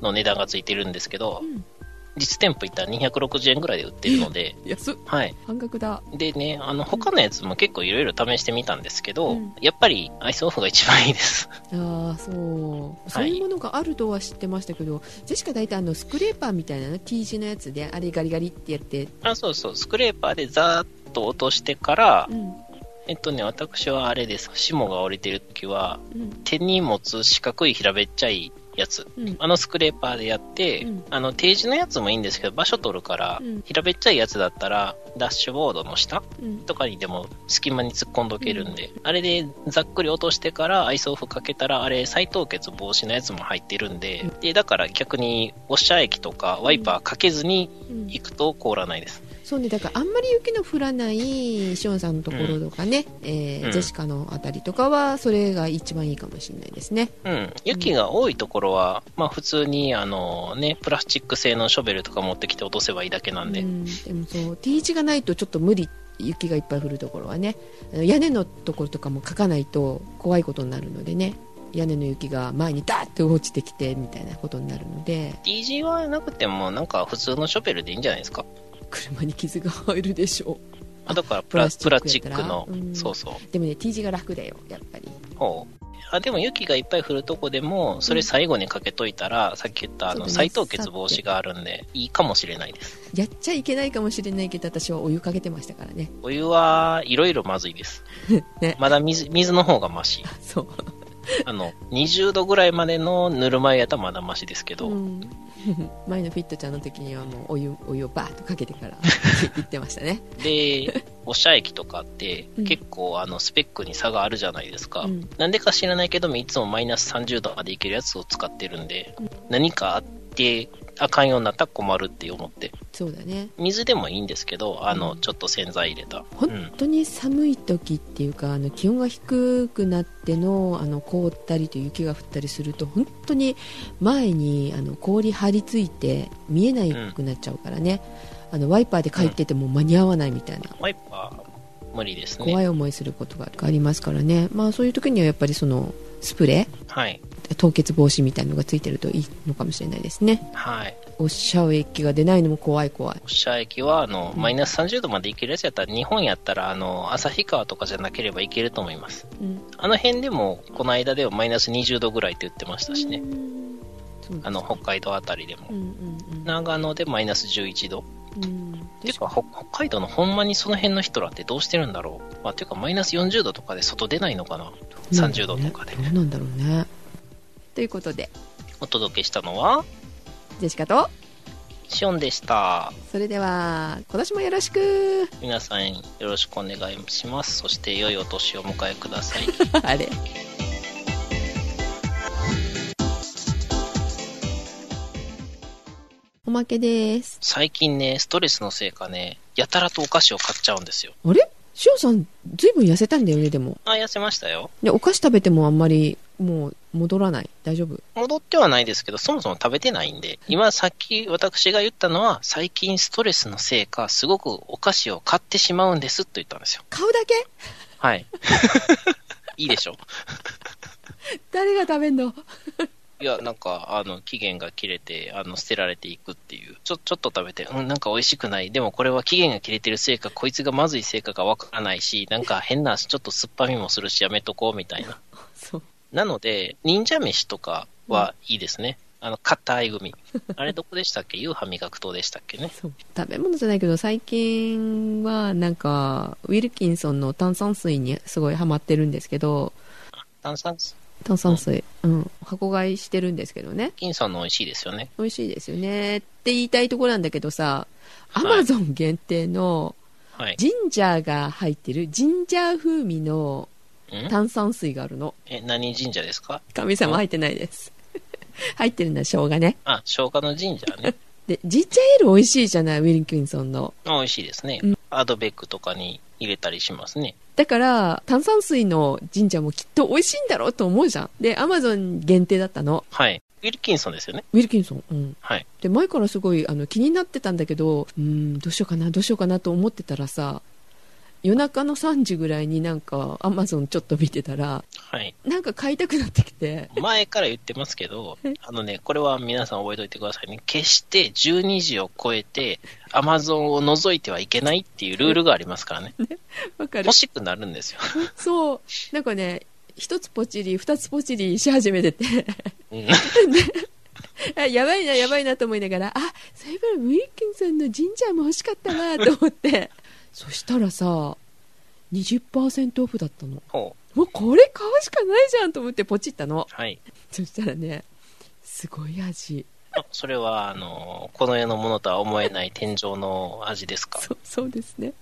の値段がついてるんですけど、うん。実店舗行ったら260円ぐらいで売ってるので、安っ。はい。半額だ。でね、あの、他のやつも結構いろいろ試してみたんですけど、うん。やっぱりアイスオフが一番いいです。ああそう。そういうものがあるとは知ってましたけど、ジェシカ大体あのスクレーパーみたいなの T 字のやつであれガリガリってやって、あ、そうそう、スクレーパーでザーッと落としてから、うん。えっとね、私はあれです。霜が降りてる時は、うん。手に持つ四角い平べっちゃいやつ。うん。あのスクレーパーでやって、うん。あの、定時のやつもいいんですけど、場所取るから、うん。平べっちゃいやつだったら、ダッシュボードの下うん。とかにでも隙間に突っ込んどけるんで、あれでざっくり落としてからアイスオフかけたら、あれ再凍結防止のやつも入ってるんで、で、だから逆にウォッシャー液とかワイパーかけずにうん。行くと凍らないです。そうねだからあんまり雪の降らないシオンさんのところとかね、えーうんジェシカのあたりとかはそれが一番いいかもしれないですね。うん。雪が多いところは、まあ普通にあのね、プラスチック製のショベルとか持ってきて落とせばいいだけなんで、うん、でもそう T 字がないとちょっと無理っ雪がいっぱい降るところはね。屋根のところとかも書かないと怖いことになるのでね。屋根の雪が前にダーッと落ちてきてみたいなことになるので。DG はなくても、なんか普通のショベルでいいんじゃないですか。車に傷が入るでしょあだからプラプラスチップラスチックの、うんそうそう。うでもね T 字が楽だよやっぱりほう。あでも雪がいっぱい降るとこでも、それ最後にかけといたら、さっき言ったあの、再凍結防止があるんで、いいかもしれないです。やっちゃいけないかもしれないけど私はお湯かけてましたからねお湯はいろいろまずいです。ねまだ水、水の方がマシ。そう あの、20度ぐらいまでのぬるま湯やったらまだマシですけど、うん。前のフィットちゃんの時にはもうお湯お湯をバーッとかけてから 行ってましたね。で、おしゃ液とかってうん。結構あのスペックに差があるじゃないですか。うん。なんでか知らないけども、いつもマイナス30度までいけるやつを使ってるんで、何かあってあかんようになったら困るって思って。そうだね水でもいいんですけど、あの、うんちょっと洗剤入れた。うん本。当に寒い時っていうかあの気温が低くなってのあの凍ったりと雪が降ったりすると本当に前にあの氷張り付いて見えなくなっちゃうからね、あのワイパーで帰ってても間に合わないみたいな、ワイパー、無理ですね。怖い思いすることがありますからね、まあ、そういう時にはやっぱりそのスプレはい。ー凍結防止みたいなのがついてるといいのかもしれないですねはい。おっしゃ液が出ないのも怖い怖いおしゃ液は、あの、うんマイナス30度までいけるやつやったら、日本やったら、あの、旭川とかじゃなければいけると思います。うんあの辺でも、この間ではマイナス20度ぐらいって言ってましたしね。あの、北海道あたりでもう。んうんうん長野でマイナス11度。うんていうか、ほ北海道のほんまにその辺の人らってどうしてるんだろう。まあ、ていうか、マイナス40度とかで外出ないのかな。30度とかでど。うなんだろうねということでお届けしたのは、ジェシカと？シオンでした。それでは今年もよろしく皆さんよろしくお願いします。そして良いお年をお迎えください。あれまけです最近ね、ストレスのせいかね、やたらとお菓子を買っちゃうんですよ。あれ？しおさんずいぶん痩せたんだよねでもあ、痩せましたよ。でお菓子食べてもあんまりもう戻らない？大丈夫？戻ってはないですけど、そもそも食べてないんで、今さっき私が言ったのは、最近ストレスのせいか、すごくお菓子を買ってしまうんですと言ったんですよ。買うだけ？はい。いいでしょ 誰が食べんの？いや、なんか、あの、期限が切れて、あの、捨てられていくっていう。ちょ、ちょっと食べて、うん、なんか美味しくない。でもこれは期限が切れてるせいか、こいつがまずいせいかがわからないし、なんか変な、ちょっと酸っぱみもするし、やめとこうみたいな。そうなので、忍者飯とかはいいですね。あの、硬いグミ。あれどこでしたっけ？夕飯味覚糖でしたっけね？そう食べ物じゃないけど最近はなんかウィルキンソンの炭酸水にすごいハマってるんですけど炭酸水？炭酸水、うん、箱買いしてるんですけどね。金さんの美味しいですよね。美味しいですよね。って言いたいところなんだけどさアはい。マゾン限定のはい。ジンジャーが入ってるジンジャー風味のん？炭酸水があるの。え、何神社ですか？神様入ってないです。入ってるのは生姜ね。あ、生姜の神社ね。でジンジャーエール美味しいじゃないウィルキンソンの。あ美味しいですね。うん。アドベックとかに入れたりしますね。だから炭酸水のジンジャーもきっと美味しいんだろうと思うじゃんでアマゾン限定だったのはい。ウィルキンソンですよね。ウィルキンソン、うん、はい。で前からすごいあの気になってたんだけどうーんどうしようかなどうしようかなと思ってたらさ夜中の3時ぐらいになんかアマゾンちょっと見てたらはい。なんか買いたくなってきて前から言ってますけど、あのね、これは皆さん覚えておいてくださいね。決して12時を超えて、アマゾンを除いてはいけないっていうルールがありますからね。わかる欲しくなるんですよ。そうなんかね一つポチリ二つポチリし始めててうん あやばいなやばいなと思いながらあそういえばウィルキンソンのジンジャーも欲しかったわと思ってそしたらさ20%オフだったのほもうこれ買うしかないじゃんと思ってポチったのう。はい。そしたらねすごい味あそれは、あの、この世のものとは思えない天井の味ですか？そうそうですね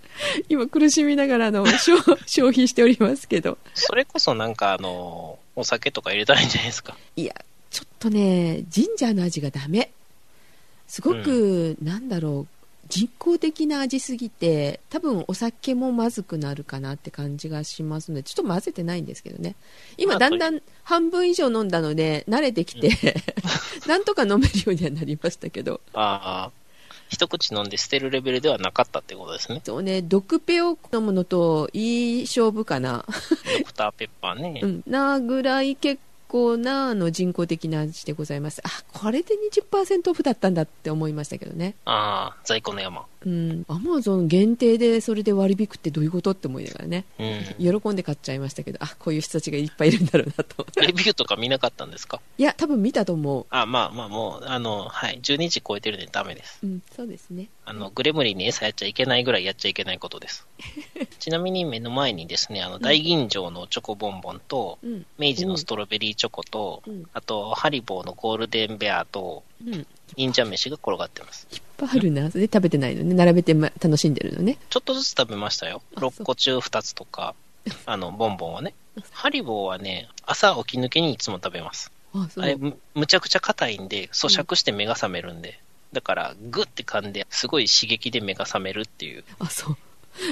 今苦しみながらあの 消消費しておりますけどそれこそなんか、あの、お酒とか入れたらいいんじゃないですか？いやちょっとねジンジャーの味がダメすごく、なんだろう人工的な味すぎて多分お酒もまずくなるかなって感じがしますのでちょっと混ぜてないんですけどね今まあだんだん半分以上飲んだので慣れてきて、なんとか飲めるようにはなりましたけどああ。一口飲んで捨てるレベルではなかったってことですね。そうね、毒ペを飲むのといい勝負かな。ドクターペッパーね。うん。なぐらい結構なあの人工的な味でございます。あ、これで20%オフだったんだって思いましたけどね。ああ、在庫の山。うん。アマゾン限定でそれで割引くってどういうことって思いながらね。うん。喜んで買っちゃいましたけど、あ、こういう人たちがいっぱいいるんだろうなと。レビューとか見なかったんですか？いや、多分見たと思あ、まあまあもう、あの、はい。12時超えてるんでダメです。う。うん、そうですね。あの、グレムリンに餌やっちゃいけないぐらいやっちゃいけないことです。ちなみに目の前にですね、あの、大吟醸のチョコボンボンと、うん。明治のストロベリーチョコと、うん。あと、ハリボーのゴールデンベアと、うん。いっ忍者飯が転がってます。ぱいあるな。で食べてないのね。並べて、ま、楽しんでるのね。ちょっとずつ食べましたよ。あ6個中2つとか、あの、ボンボンはね。ハリボーはね、朝起き抜けにいつも食べます。あれ、むむちゃくちゃ硬いんで、咀嚼して目が覚めるんで。だから、グッて噛んで、すごい刺激で目が覚めるっていう。あ、そう。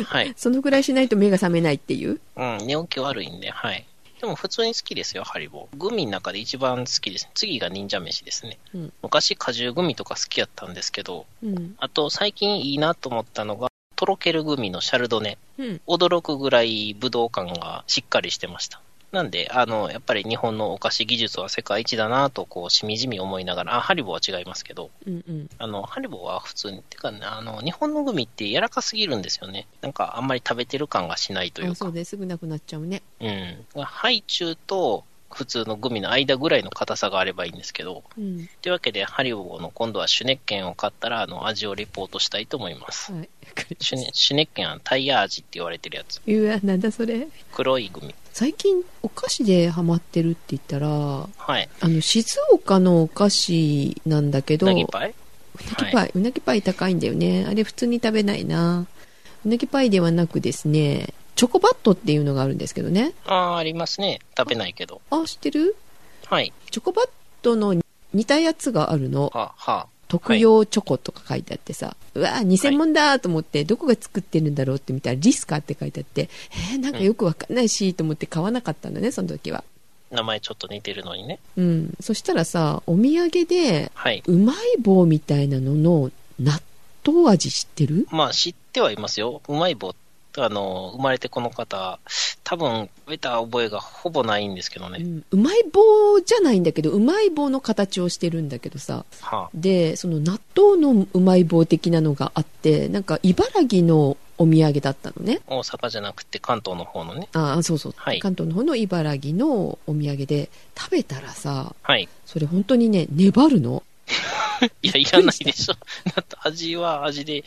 はい。そのぐらいしないと目が覚めないっていう？うん、寝起き悪いんで、はい。でも普通に好きですよ、ハリボー。グミの中で一番好きです。次が忍者飯ですね。うん。昔果汁グミとか好きやったんですけど、うん。あと最近いいなと思ったのが、とろけるグミのシャルドネ。うん。驚くぐらいブドウ感がしっかりしてました。なんで、あの、やっぱり日本のお菓子技術は世界一だなと、こう、しみじみ思いながら、あ、ハリボーは違いますけど、うん。うん。あの、ハリボーは普通に、てかね、あの、日本のグミって柔らかすぎるんですよね。なんか、あんまり食べてる感がしないというあ、そかう。ですぐなくなっちゃうね。うん。ハイチュウと普通のグミの間ぐらいの硬さがあればいいんですけど、うん。というわけで、ハリボーの今度はシュネッケンを買ったら、あの、味をレポートしたいと思います。はい。シュネシュネッケンはタイヤ味って言われてるやつ。うわ、なんだそれ。黒いグミ。最近お菓子でハマってるって言ったら、あはい。の、静岡のお菓子なんだけど、うなぎパイ？うなぎパイ、うなぎパイ高いんだよね。あれ普通に食べないな。うなぎパイではなくですね、チョコバットっていうのがあるんですけどね。ああ、ありますね。食べないけど。あ、知ってる？はい。チョコバットの似たやつがあるの。はあ、は特用チョコとか書いてあってさ、うわ偽物だと思って、どこが作ってるんだろうって見たら、リスカって書いてあって、えー、なんかよくわかんないし、と思って買わなかったんだね、その時は。あ。名前ちょっと似てるのにね。うん。そしたらさ、お土産で、はい。うまい棒みたいなのの納豆味知ってる？まあ、知ってはいますよ。うまい棒。あの、生まれてこの方、多分、食べた覚えがほぼないんですけどね。うん、うまい棒じゃないんだけど、うまい棒の形をしてるんだけどさ。はで、その納豆のうまい棒的なのがあって、なんか茨城のお土産だったのね。あ、大阪じゃなくて関東の方のね。ああ、そうそう、はい関東の方の茨城のお土産で、食べたらさ、はい。それ本当にね、粘るの。いや、いらないでしょ。だって味は味で、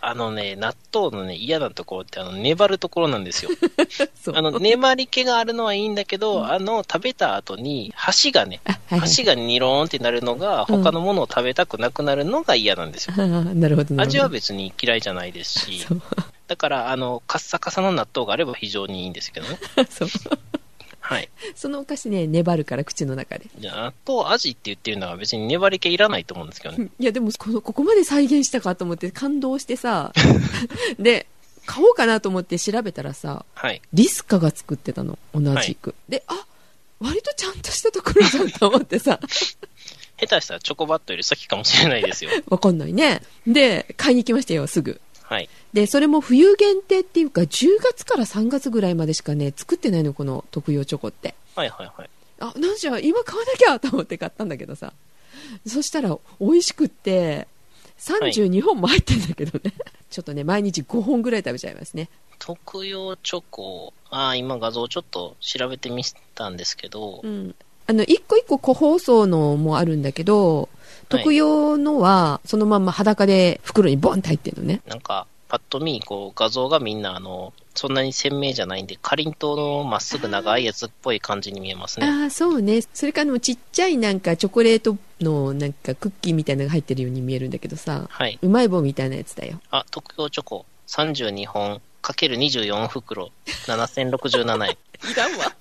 あのね、納豆のね、嫌なところって、あの、粘るところなんですよ。あの、粘り気があるのはいいんだけど、あの、食べた後に、箸がね、あ、はい、はい。箸がニローンってなるのが、うん他のものを食べたくなくなるのが嫌なんですよ。るほど。味は別に嫌いじゃないですし。だから、あの、カッサカサの納豆があれば非常にいいんですけどね。そう。はい。そのお菓子ね、粘るから、口の中で。じゃあ、納豆味って言ってるのは別に粘り気いらないと思うんですけどね。いや、でもこの、ここまで再現したかと思って感動してさ、で、買おうかなと思って調べたらさ、はい。リスカが作ってたの、同じく。で、あ、割とちゃんとしたところじゃんと思ってさ、下手したらチョコバットより先かもしれないですよ。わかんないね。で、買いに行きましたよ、すぐ。はい。で、それも冬限定っていうか、10月から3月ぐらいまでしかね、作ってないの、この特用チョコって。はいはいはい。あ、なんじゃ、今買わなきゃと思って買ったんだけどさ。そしたら、美味しくって、32本も入ってんだけどね。ちょっとね、毎日5本ぐらい食べちゃいますね。特用チョコ、ああ、今画像ちょっと調べてみたんですけど、うん。あの、一個一個個包装のもあるんだけど、特用のは、そのまんま裸で袋にボンって入ってるのね。なんか、パッと見、こう、画像がみんな、あの、そんなに鮮明じゃないんで、かりんとうのまっすぐ長いやつっぽい感じに見えますね。ああ、そうね。それかのちっちゃいなんかチョコレートのなんかクッキーみたいなのが入ってるように見えるんだけどさ、はい。うまい棒みたいなやつだよ。あ、特用チョコ、32本、かける24袋、7067円。いらんわ。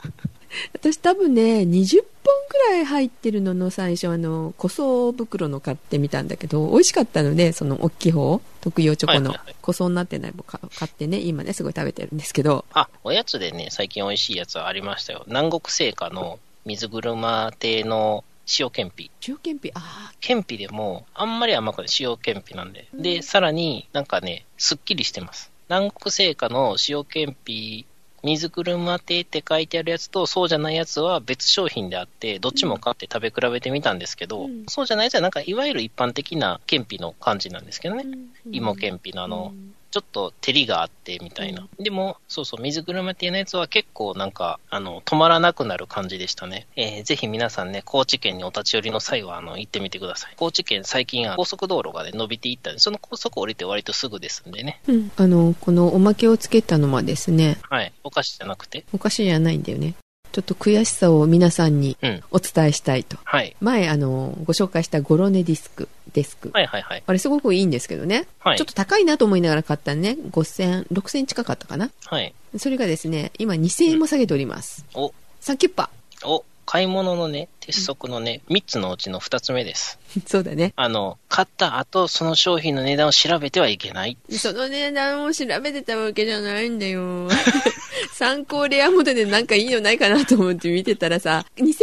私多分ね、20本くらい入ってるのの最初あの、個装袋の買ってみたんだけど、美味しかったので、その大きい方、特用チョコの個装になってない方買買ってね、今ね、すごい食べてるんですけど、あ、おやつでね、最近美味しいやつはありましたよ。南国製菓の水車亭の塩けんぴ。塩けんぴ、あけんぴでも、あんまり甘くない塩けんぴなんで。で、さらになんかね、すっきりしてます。南国製菓の塩けんぴ、水車亭って書いてあるやつと、そうじゃないやつは別商品であって、どっちも買って食べ比べてみたんですけど、うん。そうじゃないやつはなんかいわゆる一般的なけんぴの感じなんですけどあ、ね。芋けんぴのあの、うんちょっと照りがあってみたいな。でも、そうそう、水車亭のやつは結構なんか、あの、止まらなくなる感じでしたね。えーぜひ皆さんね、高知県にお立ち寄りの際は、あの、行ってみてください。高知県最近は高速道路がね、伸びていったんで、その高速降りて割とすぐですんでね。うん、あのこのおまけをつけたのはですねはい。お菓子じゃなくて？お菓子じゃないんだよねちょっと悔しさを皆さんにうん。お伝えしたいとはい。前あのご紹介したゴロネディスクデスク、はいはいはい。あれすごくいいんですけどね、はいちょっと高いなと思いながら買ったね5000 6000近かったかなはい。それがですね今2000円も下げております、お、サンキュッパお、買い物のね、鉄則のね、3つのうちの2つ目です。そうだねあの、買った後、その商品の値段を調べてはいけない。その値段を調べてたわけじゃないんだよ 参考レアモデルでなんかいいのないかなと思って見てたらさ2000円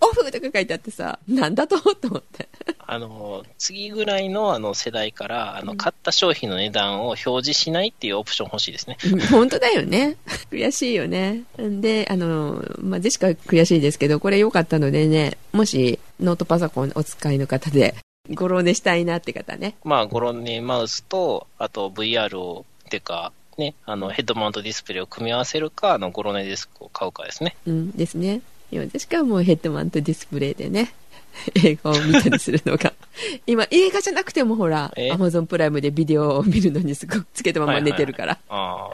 オフとか書いてあってさなんだとと思ってあの、次ぐらいのあの世代から、あの、うん買った商品の値段を表示しないっていうオプション欲しいですね。うん本当だよね。悔しいよね。んで、あの、まあ、ジェシカ悔しいですけど、これ良かったのでね、もしノートパソコンお使いの方で、ごろ寝したいなって方ね。まあ、ゴロネマウスと、あと VR を、てか、ね、あの、ヘッドマウントディスプレイを組み合わせるか、あの、ゴロネディスクを買うかですね。うんですね。今、ジェシカはもうヘッドマウントディスプレイでね、映画を見たりするのが。今、映画じゃなくてもほら、え？アマゾンプライムでビデオを見るのにすごくつけたまま寝てるから。あ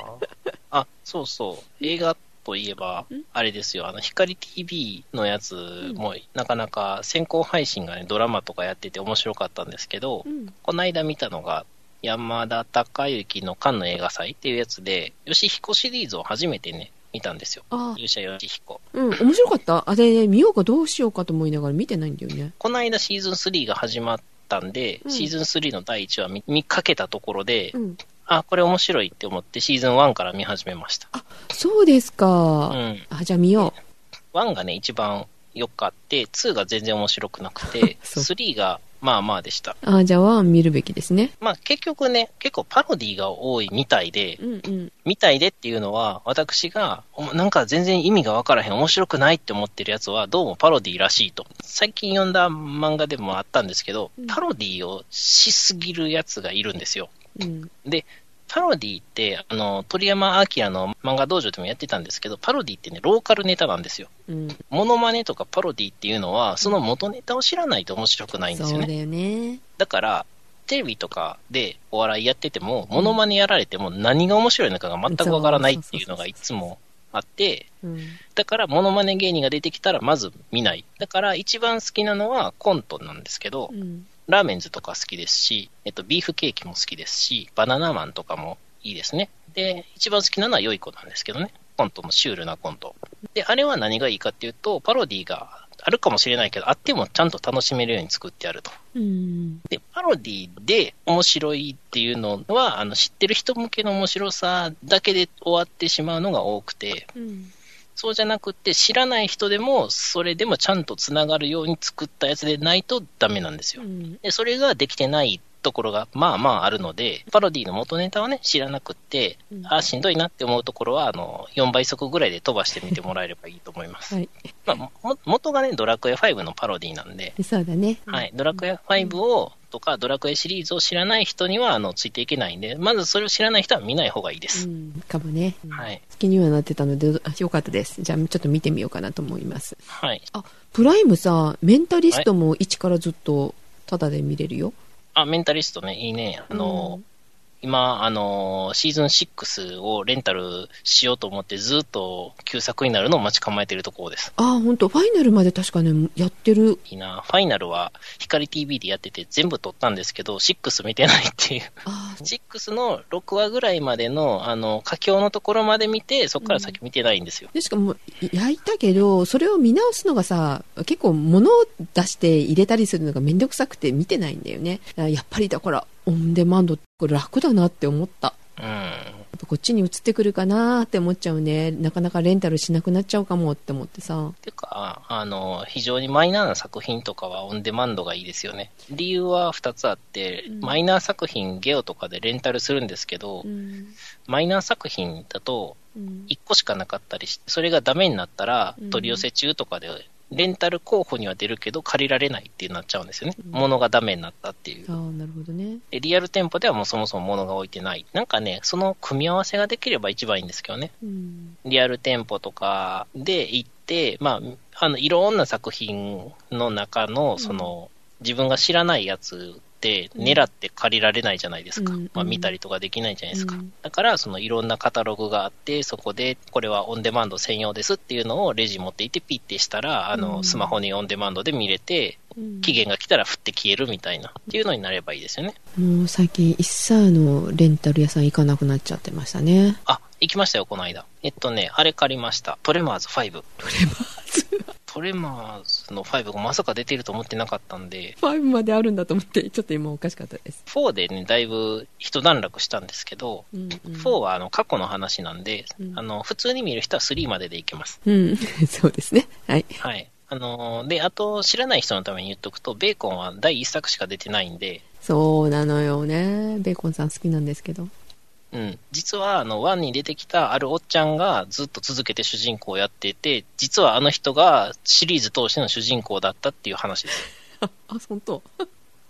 あ。あ、そうそう。映画といえばん、あれですよ、あの、光 TV のやつも、なかなか先行配信がね、ドラマとかやってて面白かったんですけど、うん。この間見たのが、山田孝之のカンヌ映画祭っていうやつで、吉彦シリーズを初めてね、見たんですよ。あ勇者吉彦。うん、面白かったあれ、ね、見ようかどうしようかと思いながら見てないんだよね。この間シーズン3が始まったんで、うんシーズン3の第1話見見かけたところで、うん。あ、これ面白いって思ってシーズン1から見始めました。そうですうか。ん。あ、じゃあ見よ1がね、一番よくあって、2が全然面白くなくて、そう3がまあまあでした。う。あ、じゃあワン見るべきですね。まあ結局ね、結構パロディが多いみたいで、うんうん。みたいでっていうのは、私が、おなんか全然意味がわからへん、面白くないって思ってるやつは、どうもパロディらしいと。最近読んだ漫画でもあったんですけどうん、パロディをしすぎるやつがいるんですよ。うん。パロディって、あの、鳥山明の漫画道場でもやってたんですけど、パロディってね、ローカルネタなんですよ。うん。モノマネとかパロディっていうのは、その元ネタを知らないと面白くないんですよね。そうだよね。だから、テレビとかでお笑いやってても、モノマネやられても何が面白いのかが全くわからないっていうのがいつもあって、うん。だからモノマネ芸人が出てきたらまず見ない。だから一番好きなのはコントなんですけどう、ん。ラーメンズとか好きですし、えっと、ビーフケーキも好きですし、バナナマンとかもいいですね。で、一番好きなのは良い子なんですけどね。コントのシュールなコント。で、あれは何がいいかっていうと、パロディがあるかもしれないけど、あってもちゃんと楽しめるように作ってあると。うん。で、パロディで面白いっていうのは、あの、知ってる人向けの面白さだけで終わってしまうのが多くて、うん。そうじゃなくって、知らない人でも、それでもちゃんとつながるように作ったやつでないとダメなんですよ。で、それができてないところが、まあまああるので、パロディの元ネタはね、知らなくって、うんああ、しんどいなって思うところは、あの、4倍速ぐらいで飛ばしてみてもらえればいいと思います。はい。まあ、も元がね、ドラクエ5のパロディなんで、そうだね。はい、ドラクエ5を、とか、ドラクエシリーズを知らない人には、あの、ついていけないんで、まずそれを知らない人は見ない方がいいでうす。ん。かもね。はい。好きにはなってたので、あよかったです。じゃあちょっと見てみようかなと思います。はい。あ、プライムさ、メンタリストも1からずっとタダで見れるよ。あ、メンタリストね、いいね。あの、今、あの、シーズン6をレンタルしようと思って、ずっと旧作になるのを待ち構えているところです。あ、本当ファイナルまで確かね、やってる。いいな。ファイナルは、光 TV でやってて全部撮ったんですけど、6見てないっていう。あ6の6話ぐらいまでの、あの、佳境のところまで見て、そこから先見てないんですよ。でしかも、焼いたけど、それを見直すのがさ、結構物を出して入れたりするのがめんどくさくて見てないんだよね。あやっぱりだから、オンデマンド、これ楽だなって思った。うん。ぱこっちに移ってくるかなって思っちゃうね。なかなかレンタルしなくなっちゃうかもって思ってさ。ていうか、あの、非常にマイナーな作品とかはオンデマンドがいいですよね。理由は2つあって、うんマイナー作品、ゲオとかでレンタルするんですけど、うん。マイナー作品だとうん1個しかなかったりして、それがダメになったらうん、取り寄せ中とかで、レンタル候補には出るけど借りられないってなっちゃうんですよね。うん物がダメになったっていう。ああ、なるほどね。でリアル店舗ではもうそもそも物が置いてない。なんかね、その組み合わせができれば一番いいんですけどね。うん。リアル店舗とかで行って、まあ、あの、いろんな作品の中の、その、自分が知らないやつ狙って借りられないじゃないですか。うんまあ、見たりとかできないじゃないですか。うんだから、そのいろんなカタログがあって、そこで、これはオンデマンド専用ですっていうのをレジ持っていってピッてしたら、あうんの、スマホにオンデマンドで見れて、うん期限が来たら振って消えるみたいな、っていうのになればいいですよね。もう最近一切のレンタル屋さん行かなくなっちゃってましたね。あ、行きましたよ、この間。えっとね、あれ借りました。トレマーズ5。トレマーズトレマーズの5がまさか出てると思ってなかったんで、5まであるんだと思って、ちょっと今おかしかったです。4でね、だいぶ一段落したんですけど、うん、うん。4はあの過去の話なんで、うんあの普通に見る人は3まででいけます。うん、そうですね。はい。はい。あのーで、あと知らない人のために言っとくと、ベーコンは第1作しか出てないんで、そうなのよね。ベーコンさん好きなんですけど。うん。実は、あの、1に出てきたあるおっちゃんがずっと続けて主人公をやっていて、実はあの人がシリーズ通しての主人公だったっていう話です。あ、あ、本当。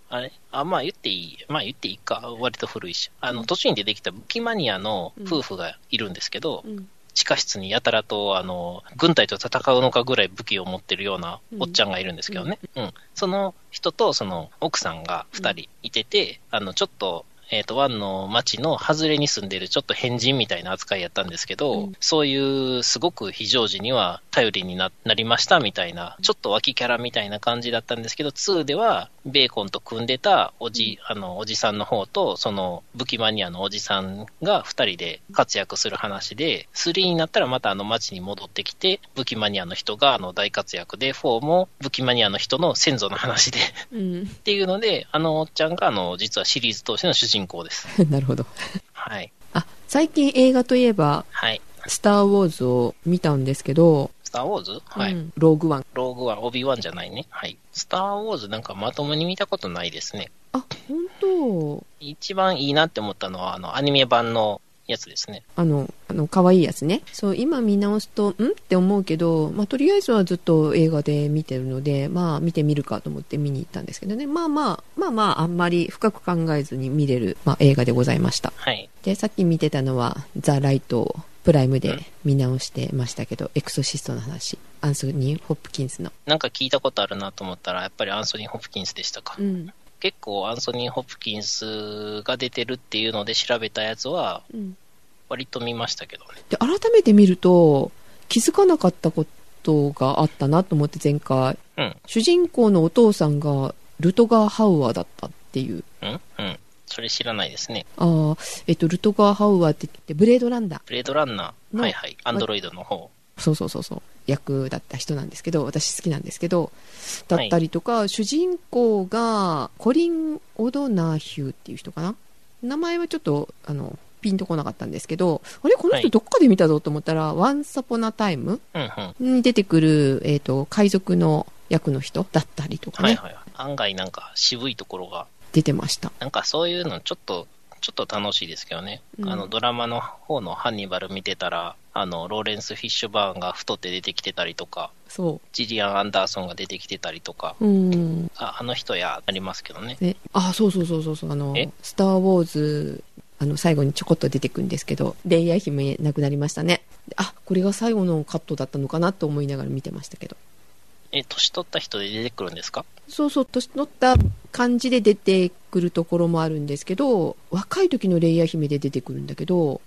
あれ？あ、まあ言っていい。まあ言っていいか。割と古いし。あの、途中に出てきた武器マニアの夫婦がいるんですけど、うん。地下室にやたらと、あの、軍隊と戦うのかぐらい武器を持ってるようなおっちゃんがいるんですけどね。うん。その人と、その奥さんが二人いてて、あの、ちょっと、えっ、と、湾の町の外れに住んでるちょっと変人みたいな扱いやったんですけど、うん。そういうすごく非常時には頼りにななりましたみたいな、ちょっと脇キャラみたいな感じだったんですけど、2ではベーコンと組んでたおじ、あの、おじさんの方と、その武器マニアのおじさんが二人で活躍する話で、3になったらまたあの町に戻ってきて、武器マニアの人があの大活躍で、4も武器マニアの人の先祖の話で、うん。っていうので、あのおっちゃんがあの、実はシリーズ通しての主人公です。なるほど。はい。あ、最近映画といえば、はい。スター・ウォーズを見たんですけど、スター・ウォーズはい。うんローグワン。ローグワン、オビワンじゃないね。はい。スター・ウォーズなんかまともに見たことないですね。あ、本当一番いいなって思ったのは、あの、アニメ版のやつですね。あの、あの、可愛いやつね。そう、今見直すと、ん？って思うけど、まあ、とりあえずはずっと映画で見てるので、まあ、見てみるかと思って見に行ったんですけどね。まあまあ、まあまあ、あんまり深く考えずに見れる、まあ、映画でございました。はい。で、さっき見てたのは、ザ・ライトをプライムで見直してましたけど、エクソシストの話。アンソニー・ホップキンスの。なんか聞いたことあるなと思ったら、やっぱりアンソニー・ホプキンスでしたか。うん。結構アンソニー・ホプキンスが出てるっていうので調べたやつは、うん。割と見ましたけどね。で、改めて見ると、気づかなかったことがあったなと思って前回。うん。主人公のお父さんがルトガー・ハウアーだったっていう。うん？うん。それ知らないですね。ああ、えっと、ルトガー・ハウアーって言って、ブレードランダー。ブレードランナー。のはいはい。アンドロイドの方。そうそうそうそう。役だった人なんですけど、私好きなんですけど、だったりとか、主人公がコリン・オドナーヒューっていう人かな名前はちょっと、あの、ピンとこなかったんですけど、あれこのはい人どっかで見たぞと思ったら、ワンサポナタイム。に出てくる、えっ、と、海賊の役の人だったりとかね、はいはい。案外なんか渋いところが、出てました。なんかそういうのちょっと、ちょっと楽しいですけどね。うんあの、ドラマの方のハンニバル見てたら、あの、ローレンス・フィッシュバーンが太って出てきてたりとか、そジリアン・アンダーソンが出てきてたりとか、う。うん。ああの人や、ありますけどね。ね、あ、そうそうそうそうそう、あのえ、スター・ウォーズ、あの、最後にちょこっと出てくるんですけど、レイヤー姫亡くなりましたね。であ、これが最後のカットだったのかなと思いながら見てましたけど。え、年取った人で出てくるんですか？そうそう、年取った感じで出てくるところもあるんですけど、若い時のレイヤー姫で出てくるんだけど、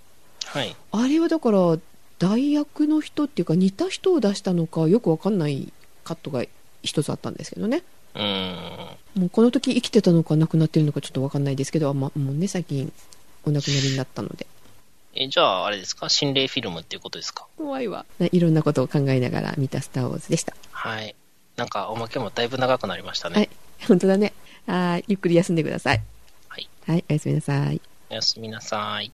はい。あれはだから、代役の人っていうか似た人を出したのかよくわかんないカットが一つあったんですけどね。うーん。もうこの時生きてたのか亡くなってるのかちょっとわかんないですけど、あま、もうね、最近お亡くなりになったので。え、じゃあ、あれですか？心霊フィルムっていうことですか？怖いわ。いろんなことを考えながら見たスター・ウォーズでした。はい。なんか、おまけもだいぶ長くなりましたね。はい。本当だね。はい。ゆっくり休んでください。はい。はい。おやすみなさい。おやすみなさい。